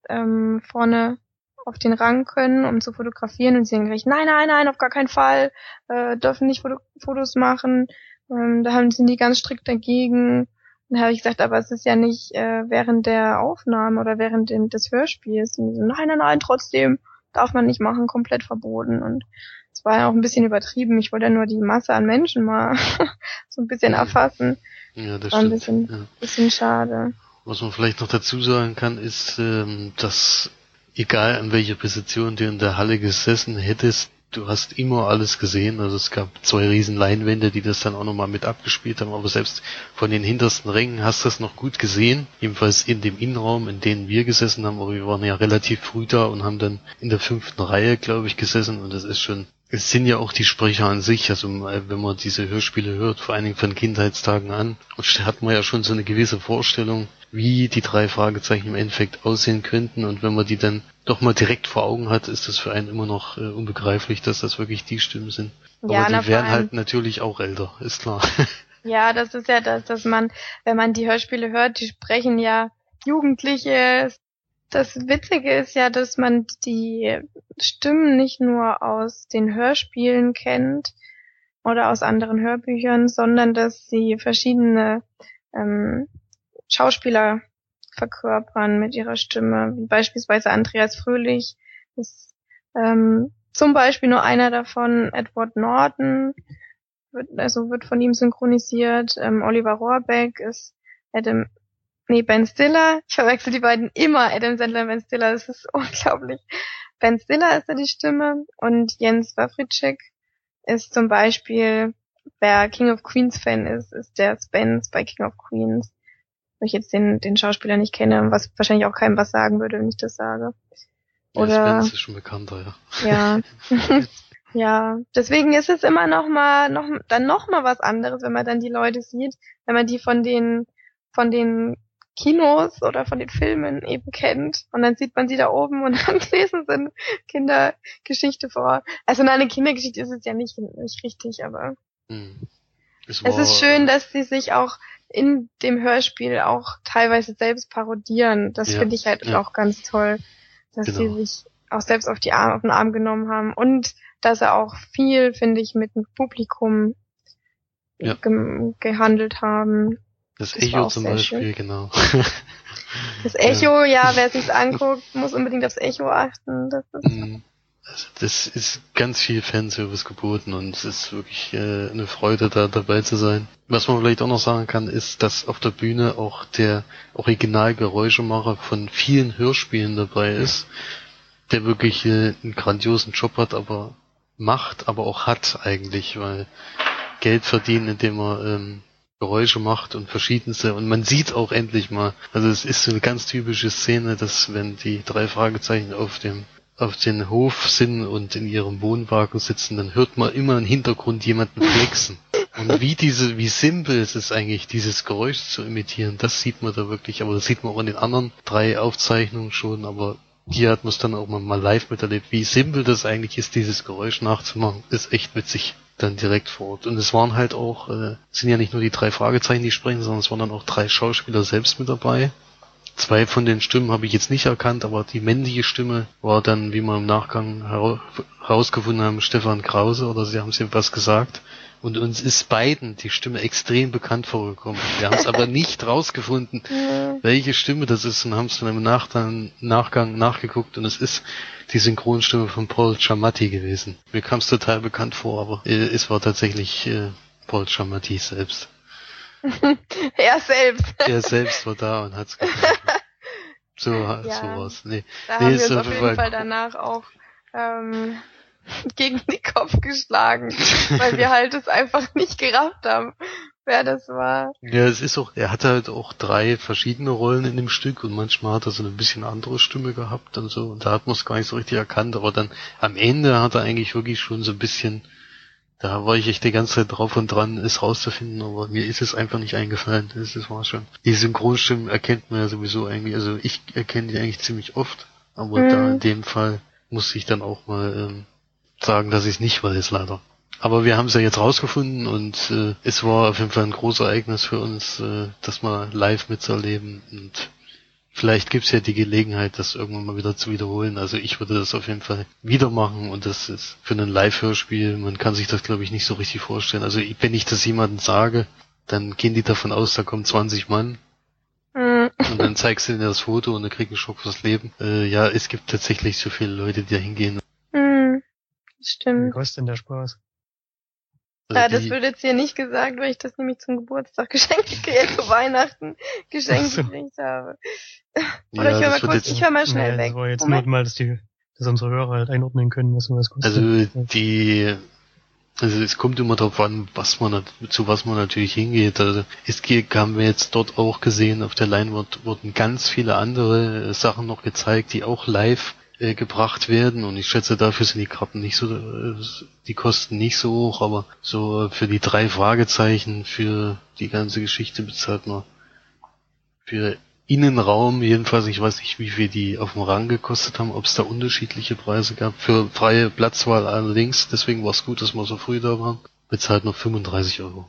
ähm, vorne auf den Rang können, um zu fotografieren und sie sagen gleich, nein, nein, nein, auf gar keinen Fall, äh, dürfen nicht Foto Fotos machen. Ähm, da haben, sind die ganz strikt dagegen. Dann habe ich gesagt, aber es ist ja nicht äh, während der Aufnahme oder während den, des Hörspiels. Und so, nein, nein, nein, trotzdem darf man nicht machen, komplett verboten. Und es war ja auch ein bisschen übertrieben. Ich wollte ja nur die Masse an Menschen mal [LAUGHS] so ein bisschen erfassen. Ja, das war ein stimmt. bisschen, Ja. bisschen schade. Was man vielleicht noch dazu sagen kann, ist, ähm, dass egal an welcher Position du in der Halle gesessen hättest, du hast immer alles gesehen. Also es gab zwei riesen Leinwände, die das dann auch nochmal mit abgespielt haben, aber selbst von den hintersten Rängen hast du das noch gut gesehen. Jedenfalls in dem Innenraum, in dem wir gesessen haben, aber wir waren ja relativ früh da und haben dann in der fünften Reihe, glaube ich, gesessen und das ist schon es sind ja auch die Sprecher an sich, also äh, wenn man diese Hörspiele hört, vor allen Dingen von Kindheitstagen an, hat man ja schon so eine gewisse Vorstellung, wie die drei Fragezeichen im Endeffekt aussehen könnten und wenn man die dann doch mal direkt vor Augen hat, ist das für einen immer noch äh, unbegreiflich, dass das wirklich die Stimmen sind. Aber Ja, na, die werden halt natürlich auch älter, ist klar. [LAUGHS] Ja, das ist ja das, dass man, wenn man die Hörspiele hört, die sprechen ja Jugendliche. Das Witzige ist ja, dass man die Stimmen nicht nur aus den Hörspielen kennt oder aus anderen Hörbüchern, sondern dass sie verschiedene ähm, Schauspieler verkörpern mit ihrer Stimme, wie beispielsweise Andreas Fröhlich ist ähm, zum Beispiel nur einer davon, Edward Norton, wird, also wird von ihm synchronisiert. Ähm, Oliver Rohrbeck ist Adam, nee, Ben Stiller. Ich verwechsel die beiden immer, Adam Sandler und Ben Stiller. Das ist [LAUGHS] unglaublich. Ben Stiller ist da die Stimme und Jens Wawritschek ist zum Beispiel, wer King of Queens Fan ist, ist der Spence bei King of Queens. Weil ich jetzt den, den Schauspieler nicht kenne und was wahrscheinlich auch keinem was sagen würde, wenn ich das sage. Der Oder- Spence ist schon bekannter, ja. Ja. [LAUGHS] ja, deswegen ist es immer noch mal, noch, dann noch mal was anderes, wenn man dann die Leute sieht, wenn man die von den, von den Kinos oder von den Filmen eben kennt. Und dann sieht man sie da oben und [LAUGHS] dann lesen sie eine Kindergeschichte vor. Also nein, eine Kindergeschichte ist es ja nicht, nicht richtig, aber Hm. es ist schön, dass sie sich auch in dem Hörspiel auch teilweise selbst parodieren. Das Ja, finde ich halt ja. auch ganz toll, dass Genau. sie sich auch selbst auf die Arme, auf den Arm genommen haben und dass er auch viel, finde ich, mit dem Publikum Ja. gem- gehandelt haben. Das Das Echo zum Beispiel, genau. [LAUGHS] Das Echo, ja, wer sich's anguckt, muss unbedingt aufs Echo achten. Das ist, Mm, Also das ist ganz viel Fanservice geboten und es ist wirklich äh, eine Freude, da dabei zu sein. Was man vielleicht auch noch sagen kann, ist, dass auf der Bühne auch der Originalgeräuschemacher von vielen Hörspielen dabei ist, der wirklich äh, einen grandiosen Job hat, aber macht, aber auch hat eigentlich, weil Geld verdienen, indem er ähm, Geräusche macht und verschiedenste. Und man sieht auch endlich mal, also es ist so eine ganz typische Szene, dass wenn die drei Fragezeichen auf dem auf den Hof sind und in ihrem Wohnwagen sitzen, dann hört man immer im Hintergrund jemanden flexen. Und wie diese, wie simpel es ist eigentlich, dieses Geräusch zu imitieren, das sieht man da wirklich, aber das sieht man auch in den anderen drei Aufzeichnungen schon, aber hier hat man es dann auch mal, mal live miterlebt, wie simpel das eigentlich ist, dieses Geräusch nachzumachen, ist echt witzig dann direkt vor Ort. Und es waren halt auch, äh, sind ja nicht nur die drei Fragezeichen, die sprechen, sondern es waren dann auch drei Schauspieler selbst mit dabei. Zwei von den Stimmen habe ich jetzt nicht erkannt, aber die männliche Stimme war dann, wie wir im Nachgang hera- herausgefunden haben, Stefan Krause oder sie haben es was gesagt. Und uns ist beiden die Stimme extrem bekannt vorgekommen. Wir haben es aber nicht rausgefunden, [LAUGHS] welche Stimme das ist und haben es dann im Nachgang, Nachgang nachgeguckt und es ist die Synchronstimme von Paul Giamatti gewesen. Mir kam es total bekannt vor, aber äh, es war tatsächlich äh, Paul Giamatti selbst. [LAUGHS] er selbst. [LAUGHS] Er selbst war da und hat's gemacht. So, so war's. Nee. Da Nee, haben wir uns auf jeden Fall Fall danach auch ähm, [LAUGHS] gegen den Kopf geschlagen, weil wir halt es einfach nicht gerafft haben, wer das war. Ja, es ist auch, er hatte halt auch drei verschiedene Rollen in dem Stück und manchmal hat er so eine bisschen andere Stimme gehabt und so und da hat man es gar nicht so richtig erkannt, aber dann am Ende hat er eigentlich wirklich schon so ein bisschen, da war ich echt die ganze Zeit drauf und dran, es rauszufinden, aber mir ist es einfach nicht eingefallen, das, das war schon. Die Synchronstimmen erkennt man ja sowieso eigentlich, also ich erkenne die eigentlich ziemlich oft, aber Mhm. da in dem Fall musste ich dann auch mal ähm, sagen, dass ich es nicht weiß, leider. Aber wir haben es ja jetzt rausgefunden und äh, es war auf jeden Fall ein großes Ereignis für uns, äh, das mal live mitzuerleben. Und vielleicht gibt's ja die Gelegenheit, das irgendwann mal wieder zu wiederholen. Also ich würde das auf jeden Fall wieder machen und das ist für ein Live-Hörspiel, man kann sich das glaube ich nicht so richtig vorstellen. Also wenn ich das jemandem sage, dann gehen die davon aus, da kommen 20 Mann Hm. und dann zeigst du ihnen das Foto und dann kriegen einen Schock fürs Leben. Äh, ja, es gibt tatsächlich so viele Leute, die da hingehen. Das Wie stimmt. kostet denn der Spaß? Also Ja, das die- wird jetzt hier nicht gesagt, weil ich das nämlich zum Geburtstag [LAUGHS] geschenkt, äh, zu Weihnachten geschenkt so. gekriegt habe. ja, Oder ich höre mal das kurz, jetzt- ich höre mal schnell Nee, weg. Das war jetzt Moment. nur mal, dass die, dass unsere Hörer halt einordnen können, was sowas kostet. Also die, also es kommt immer darauf an, was man zu was man natürlich hingeht. Also es haben wir jetzt dort auch gesehen, auf der Leinwand wurden ganz viele andere Sachen noch gezeigt, die auch live äh, gebracht werden. Und ich schätze dafür sind die Karten nicht so, äh, die Kosten nicht so hoch, aber so äh, für die drei Fragezeichen, für die ganze Geschichte bezahlt man für Innenraum. Jedenfalls, ich weiß nicht, wie viel die auf dem Rang gekostet haben, ob es da unterschiedliche Preise gab. Für freie Platzwahl allerdings, deswegen war es gut, dass wir so früh da waren, bezahlt noch 35 Euro.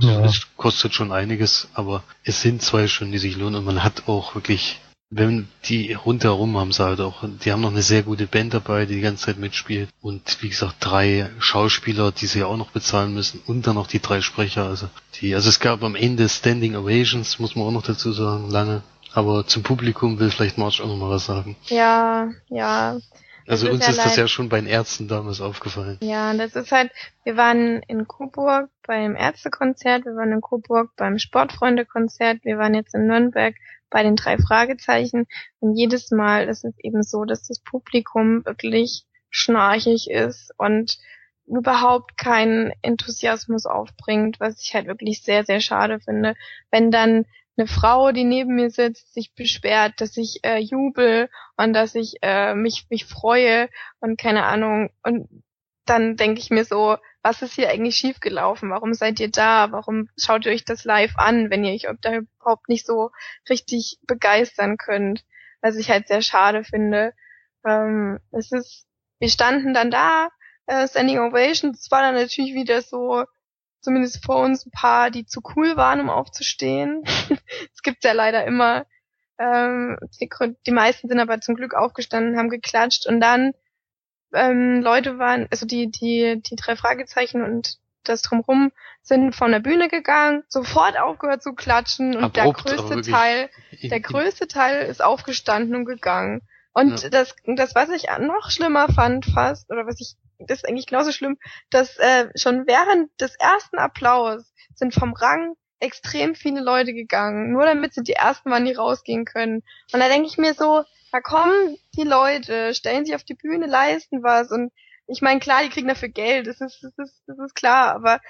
ja, Das kostet schon einiges, aber es sind zwei Stunden, die sich lohnen. Und man hat auch wirklich, wenn die rundherum haben sie halt auch, die haben noch eine sehr gute Band dabei, die die ganze Zeit mitspielt und wie gesagt drei Schauspieler, die sie auch noch bezahlen müssen und dann noch die drei Sprecher, also die, also es gab am Ende Standing Ovations, muss man auch noch dazu sagen, lange, aber zum Publikum will vielleicht Marge auch noch mal was sagen. Ja, ja. Also ist uns ja ist das ja schon bei den Ärzten damals aufgefallen. Ja, das ist halt, wir waren in Coburg beim Ärztekonzert, wir waren in Coburg beim Sportfreundekonzert, wir waren jetzt in Nürnberg bei den drei Fragezeichen und jedes Mal ist es eben so, dass das Publikum wirklich schnarchig ist und überhaupt keinen Enthusiasmus aufbringt, was ich halt wirklich sehr, sehr schade finde. Wenn dann eine Frau, die neben mir sitzt, sich beschwert, dass ich äh, jubel und dass ich äh, mich mich freue und keine Ahnung und dann denke ich mir so, was ist hier eigentlich schiefgelaufen? Warum seid ihr da? Warum schaut ihr euch das live an, wenn ihr euch da überhaupt nicht so richtig begeistern könnt? Was ich halt sehr schade finde. Ähm, es ist, wir standen dann da, äh, Standing Ovation, es war dann natürlich wieder so, zumindest vor uns ein paar, die zu cool waren, um aufzustehen. [LAUGHS] Es gibt ja leider immer. Ähm, die, die meisten sind aber zum Glück aufgestanden, haben geklatscht und dann ähm, Leute waren, also die, die, die drei Fragezeichen und das drumrum sind von der Bühne gegangen, sofort aufgehört zu klatschen und Abrupt, der größte Teil, der [LAUGHS] größte Teil ist aufgestanden und gegangen. Und ja. das, das, was ich noch schlimmer fand fast, oder was ich, das ist eigentlich genauso schlimm, dass äh, schon während des ersten Applaus sind vom Rang extrem viele Leute gegangen, nur damit sie die ersten waren, die rausgehen können. Und da denke ich mir so, da kommen die Leute, stellen sich auf die Bühne, leisten was und ich meine, klar, die kriegen dafür Geld, das ist, das ist, das ist klar, aber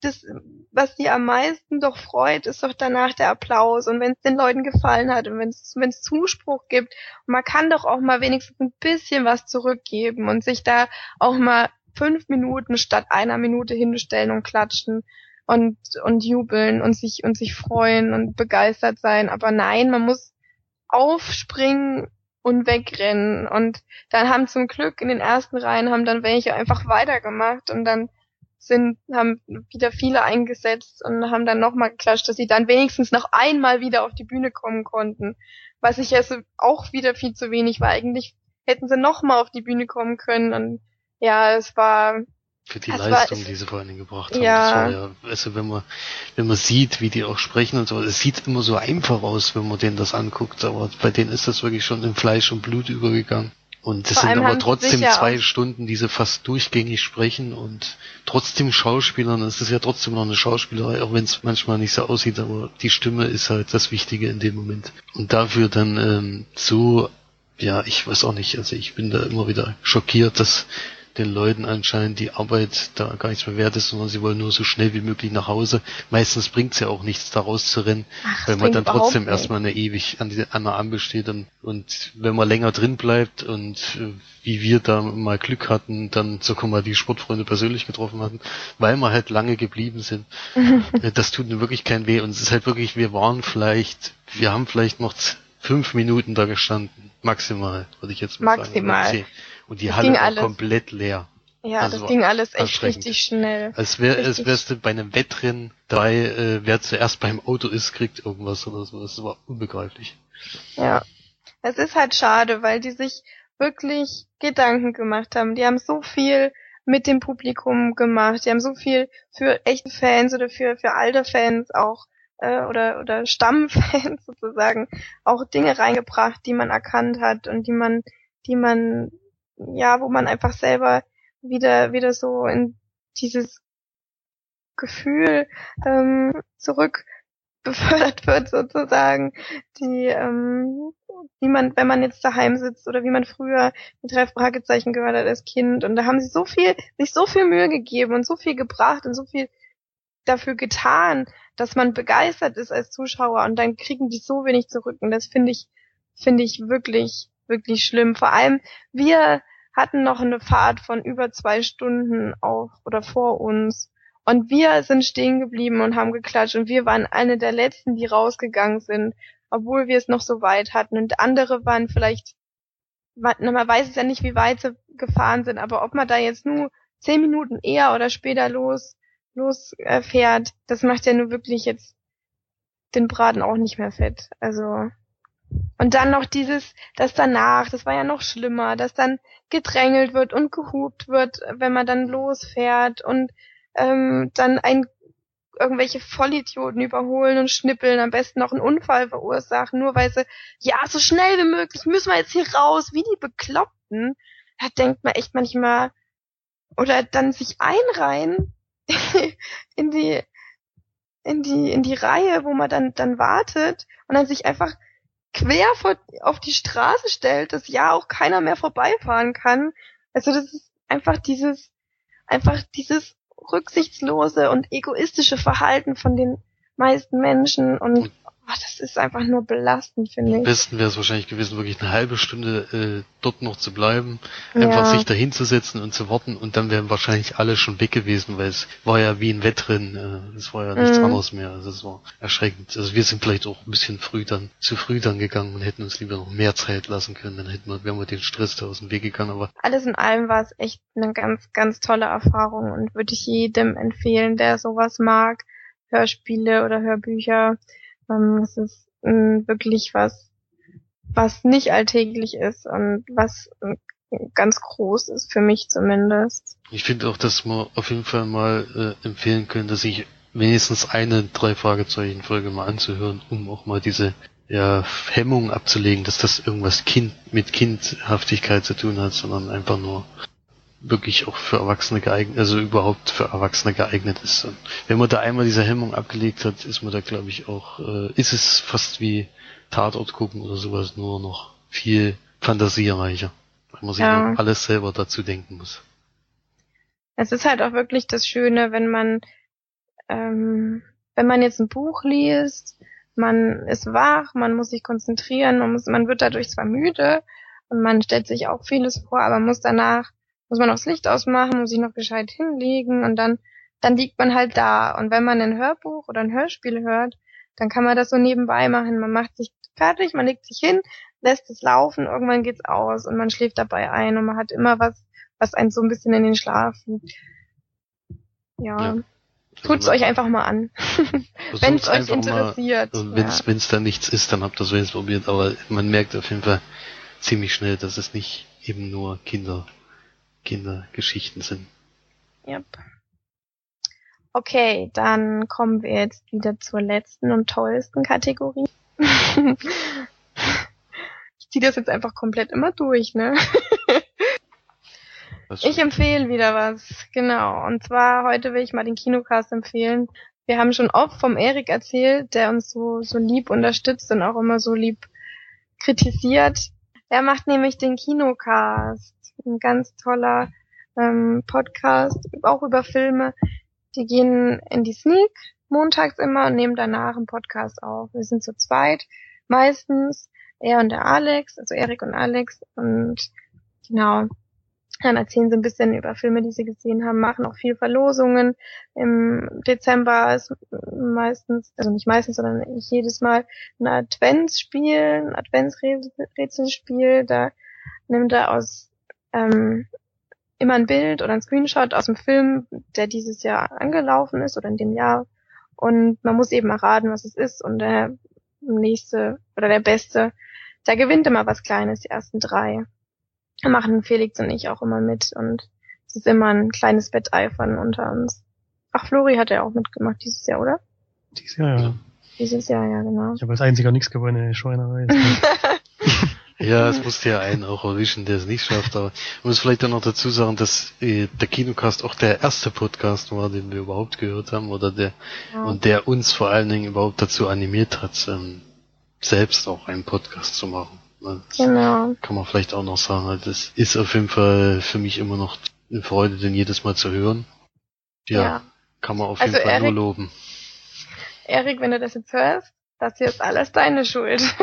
das, was die am meisten doch freut, ist doch danach der Applaus und wenn es den Leuten gefallen hat und wenn es Zuspruch gibt, man kann doch auch mal wenigstens ein bisschen was zurückgeben und sich da auch mal fünf Minuten statt einer Minute hinstellen und klatschen und und jubeln und sich und sich freuen und begeistert sein, aber nein, man muss aufspringen und wegrennen. Und dann haben zum Glück in den ersten Reihen haben dann welche einfach weitergemacht und dann sind, haben wieder viele eingesetzt und haben dann nochmal geklatscht, dass sie dann wenigstens noch einmal wieder auf die Bühne kommen konnten. Was ich jetzt auch wieder viel zu wenig war. Eigentlich hätten sie nochmal auf die Bühne kommen können und ja, es war für die das Leistung, war, die sie vor allen Dingen gebracht haben. Ja. ja. Also wenn man, wenn man sieht, wie die auch sprechen und so, es sieht immer so einfach aus, wenn man denen das anguckt, aber bei denen ist das wirklich schon in Fleisch und Blut übergegangen. Und es sind aber trotzdem zwei Stunden, die sie fast durchgängig sprechen und trotzdem Schauspielern, es ist ja trotzdem noch eine Schauspielerei, auch wenn es manchmal nicht so aussieht, aber die Stimme ist halt das Wichtige in dem Moment. Und dafür dann ähm, so, ja, ich weiß auch nicht, also ich bin da immer wieder schockiert, dass den Leuten anscheinend die Arbeit da gar nichts mehr wert ist, sondern sie wollen nur so schnell wie möglich nach Hause. Meistens bringt es ja auch nichts, da rauszurennen, Ach, weil man dann trotzdem erstmal eine ewig an, die, an der Ampel steht und, und wenn man länger drin bleibt und äh, wie wir da mal Glück hatten, dann sogar mal die Sportfreunde persönlich getroffen hatten, weil wir halt lange geblieben sind. [LAUGHS] Äh, das tut mir wirklich kein weh und es ist halt wirklich, wir waren vielleicht, wir haben vielleicht noch fünf Minuten da gestanden, maximal, würde ich jetzt mal maximal. sagen. Maximal. Und die das Halle war komplett leer. Ja, also das ging alles echt richtig schnell. Als wär, als wärst du bei einem Wettrennen dabei, äh, wer zuerst beim Auto ist, kriegt irgendwas oder so. Das war unbegreiflich. Ja. Es ist halt schade, weil die sich wirklich Gedanken gemacht haben. Die haben so viel mit dem Publikum gemacht. Die haben so viel für echte Fans oder für, für alte Fans auch äh, oder, oder Stammfans [LAUGHS] sozusagen auch Dinge reingebracht, die man erkannt hat und die man, die man ja, wo man einfach selber wieder, wieder so in dieses Gefühl ähm, zurück [LAUGHS] befördert wird sozusagen, die, ähm, wie man, wenn man jetzt daheim sitzt oder wie man früher mit drei Fragezeichen gehört hat als Kind. Und da haben sie so viel, sich so viel Mühe gegeben und so viel gebracht und so viel dafür getan, dass man begeistert ist als Zuschauer. Und dann kriegen die so wenig zurück. Und das finde ich, finde ich wirklich, wirklich schlimm. Vor allem wir hatten noch eine Fahrt von über zwei Stunden auf oder vor uns. Und wir sind stehen geblieben und haben geklatscht und wir waren eine der letzten, die rausgegangen sind, obwohl wir es noch so weit hatten. Und andere waren vielleicht, man weiß es ja nicht, wie weit sie gefahren sind, aber ob man da jetzt nur zehn Minuten eher oder später los, los äh, das macht ja nur wirklich jetzt den Braten auch nicht mehr fett. Also und dann noch dieses, das danach, das war ja noch schlimmer, dass dann gedrängelt wird und gehupt wird, wenn man dann losfährt und ähm, dann ein irgendwelche Vollidioten überholen und schnippeln, am besten noch einen Unfall verursachen, nur weil sie, ja, so schnell wie möglich müssen wir jetzt hier raus, wie die Bekloppten. Da denkt man echt manchmal, oder dann sich einreihen [LAUGHS] in die, in die, in die Reihe, wo man dann, dann wartet und dann sich einfach quer vor, auf die Straße stellt, dass ja auch keiner mehr vorbeifahren kann. Also das ist einfach dieses, einfach dieses rücksichtslose und egoistische Verhalten von den meisten Menschen und ach, das ist einfach nur belastend, finde Am ich. besten wäre es wahrscheinlich gewesen, wirklich eine halbe Stunde äh, dort noch zu bleiben, einfach Ja. sich dahinzusetzen und zu warten und dann wären wahrscheinlich alle schon weg gewesen, weil es war ja wie ein Wettrennen, äh, es war ja nichts Mhm. anderes mehr. Also es war erschreckend. Also wir sind vielleicht auch ein bisschen früh dann, zu früh dann gegangen und hätten uns lieber noch mehr Zeit lassen können, dann hätten wir, wären wir den Stress da aus dem Weg gegangen, aber Alles in allem war es echt eine ganz, ganz tolle Erfahrung und würde ich jedem empfehlen, der sowas mag, Hörspiele oder Hörbücher. Ähm, es ist ähm, wirklich was, was nicht alltäglich ist und was ähm, ganz groß ist, für mich zumindest. Ich finde auch, dass wir auf jeden Fall mal äh, empfehlen können, dass sich wenigstens eine drei Fragezeichen Folge mal anzuhören, um auch mal diese ja, Hemmung abzulegen, dass das irgendwas kind mit Kindhaftigkeit zu tun hat, sondern einfach nur wirklich auch für Erwachsene geeignet, also überhaupt für Erwachsene geeignet ist. Und wenn man da einmal diese Hemmung abgelegt hat, ist man da glaube ich auch, äh, ist es fast wie Tatort gucken oder sowas, nur noch viel fantasiereicher, weil man sich Ja. alles selber dazu denken muss. Es ist halt auch wirklich das Schöne, wenn man, ähm, wenn man jetzt ein Buch liest, man ist wach, man muss sich konzentrieren, man, muss, man wird dadurch zwar müde und man stellt sich auch vieles vor, aber muss danach, muss man auch das Licht ausmachen, muss sich noch gescheit hinlegen und dann, dann liegt man halt da. Und wenn man ein Hörbuch oder ein Hörspiel hört, dann kann man das so nebenbei machen. Man macht sich fertig, man legt sich hin, lässt es laufen, irgendwann geht's aus und man schläft dabei ein und man hat immer was, was einen so ein bisschen in den Schlaf liegt. Ja, Ja. tut's Also euch einfach mal an. [LAUGHS] Wenn es euch interessiert. Und wenn es ja. wenn's da nichts ist, dann habt ihr es wenigstens probiert. Aber man merkt auf jeden Fall ziemlich schnell, dass es nicht eben nur Kinder, Kindergeschichten sind. Yep. Okay, dann kommen wir jetzt wieder zur letzten und tollsten Kategorie. [LAUGHS] ich ziehe das jetzt einfach komplett immer durch, ne? Ich empfehle wieder was, genau. Und zwar heute will ich mal den Kinocast empfehlen. Wir haben schon oft vom Erik erzählt, der uns so, so lieb unterstützt und auch immer so lieb kritisiert. Er macht nämlich den Kinocast. Ein ganz toller ähm, Podcast, auch über Filme. Die gehen in die Sneak montags immer und nehmen danach einen Podcast auf. Wir sind zu zweit, meistens er und der Alex, also Erik und Alex und genau, dann erzählen sie ein bisschen über Filme, die sie gesehen haben, machen auch viel Verlosungen. Im Dezember ist meistens, also nicht meistens, sondern jedes Mal ein Adventsspiel, ein Adventsrätselspiel. Da nimmt er aus ähm, immer ein Bild oder ein Screenshot aus dem Film, der dieses Jahr angelaufen ist oder in dem Jahr. Und man muss eben erraten, was es ist. Und der nächste oder der Beste, der gewinnt immer was Kleines, die ersten drei machen Felix und ich auch immer mit und es ist immer ein kleines Wetteifern unter uns. Ach, Flori hat ja auch mitgemacht dieses Jahr, oder? Dieses Jahr, ja. Dieses Jahr, ja, genau. Ich habe als einziger nichts gewonnen, eine Schweinerei. [LAUGHS] Ja, es musste ja einen auch erwischen, der es nicht schafft, aber ich muss vielleicht dann noch dazu sagen, dass äh, der Kinocast auch der erste Podcast war, den wir überhaupt gehört haben, oder der Ja. und der uns vor allen Dingen überhaupt dazu animiert hat, ähm, selbst auch einen Podcast zu machen. Das Genau. kann man vielleicht auch noch sagen. Also Das ist auf jeden Fall für mich immer noch eine Freude, den jedes Mal zu hören. Ja, Ja. kann man auf Also jeden Fall nur Erik- loben. Erik, wenn du das jetzt hörst, das hier ist alles deine Schuld. [LAUGHS]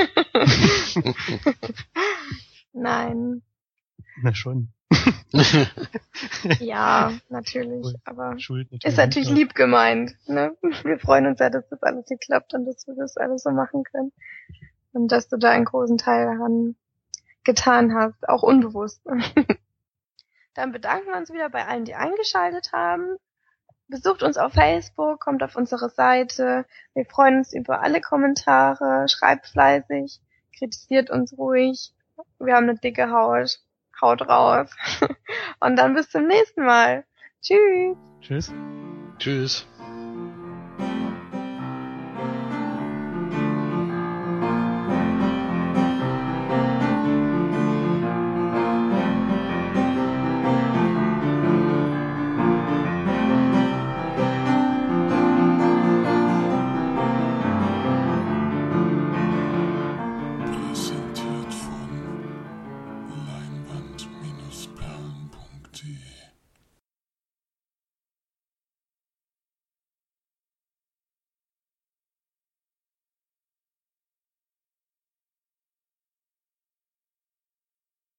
Nein. Na schon. Ja, natürlich. Aber Schuld natürlich. ist natürlich ja. lieb gemeint. Ne? Wir freuen uns ja, dass das alles geklappt und dass wir das alles so machen können. Und dass du da einen großen Teil daran getan hast, auch unbewusst. [LAUGHS] Dann bedanken wir uns wieder bei allen, die eingeschaltet haben. Besucht uns auf Facebook, kommt auf unsere Seite. Wir freuen uns über alle Kommentare. Schreibt fleißig, kritisiert uns ruhig. Wir haben eine dicke Haut. Haut raus. [LAUGHS] Und dann bis zum nächsten Mal. Tschüss. Tschüss. Tschüss.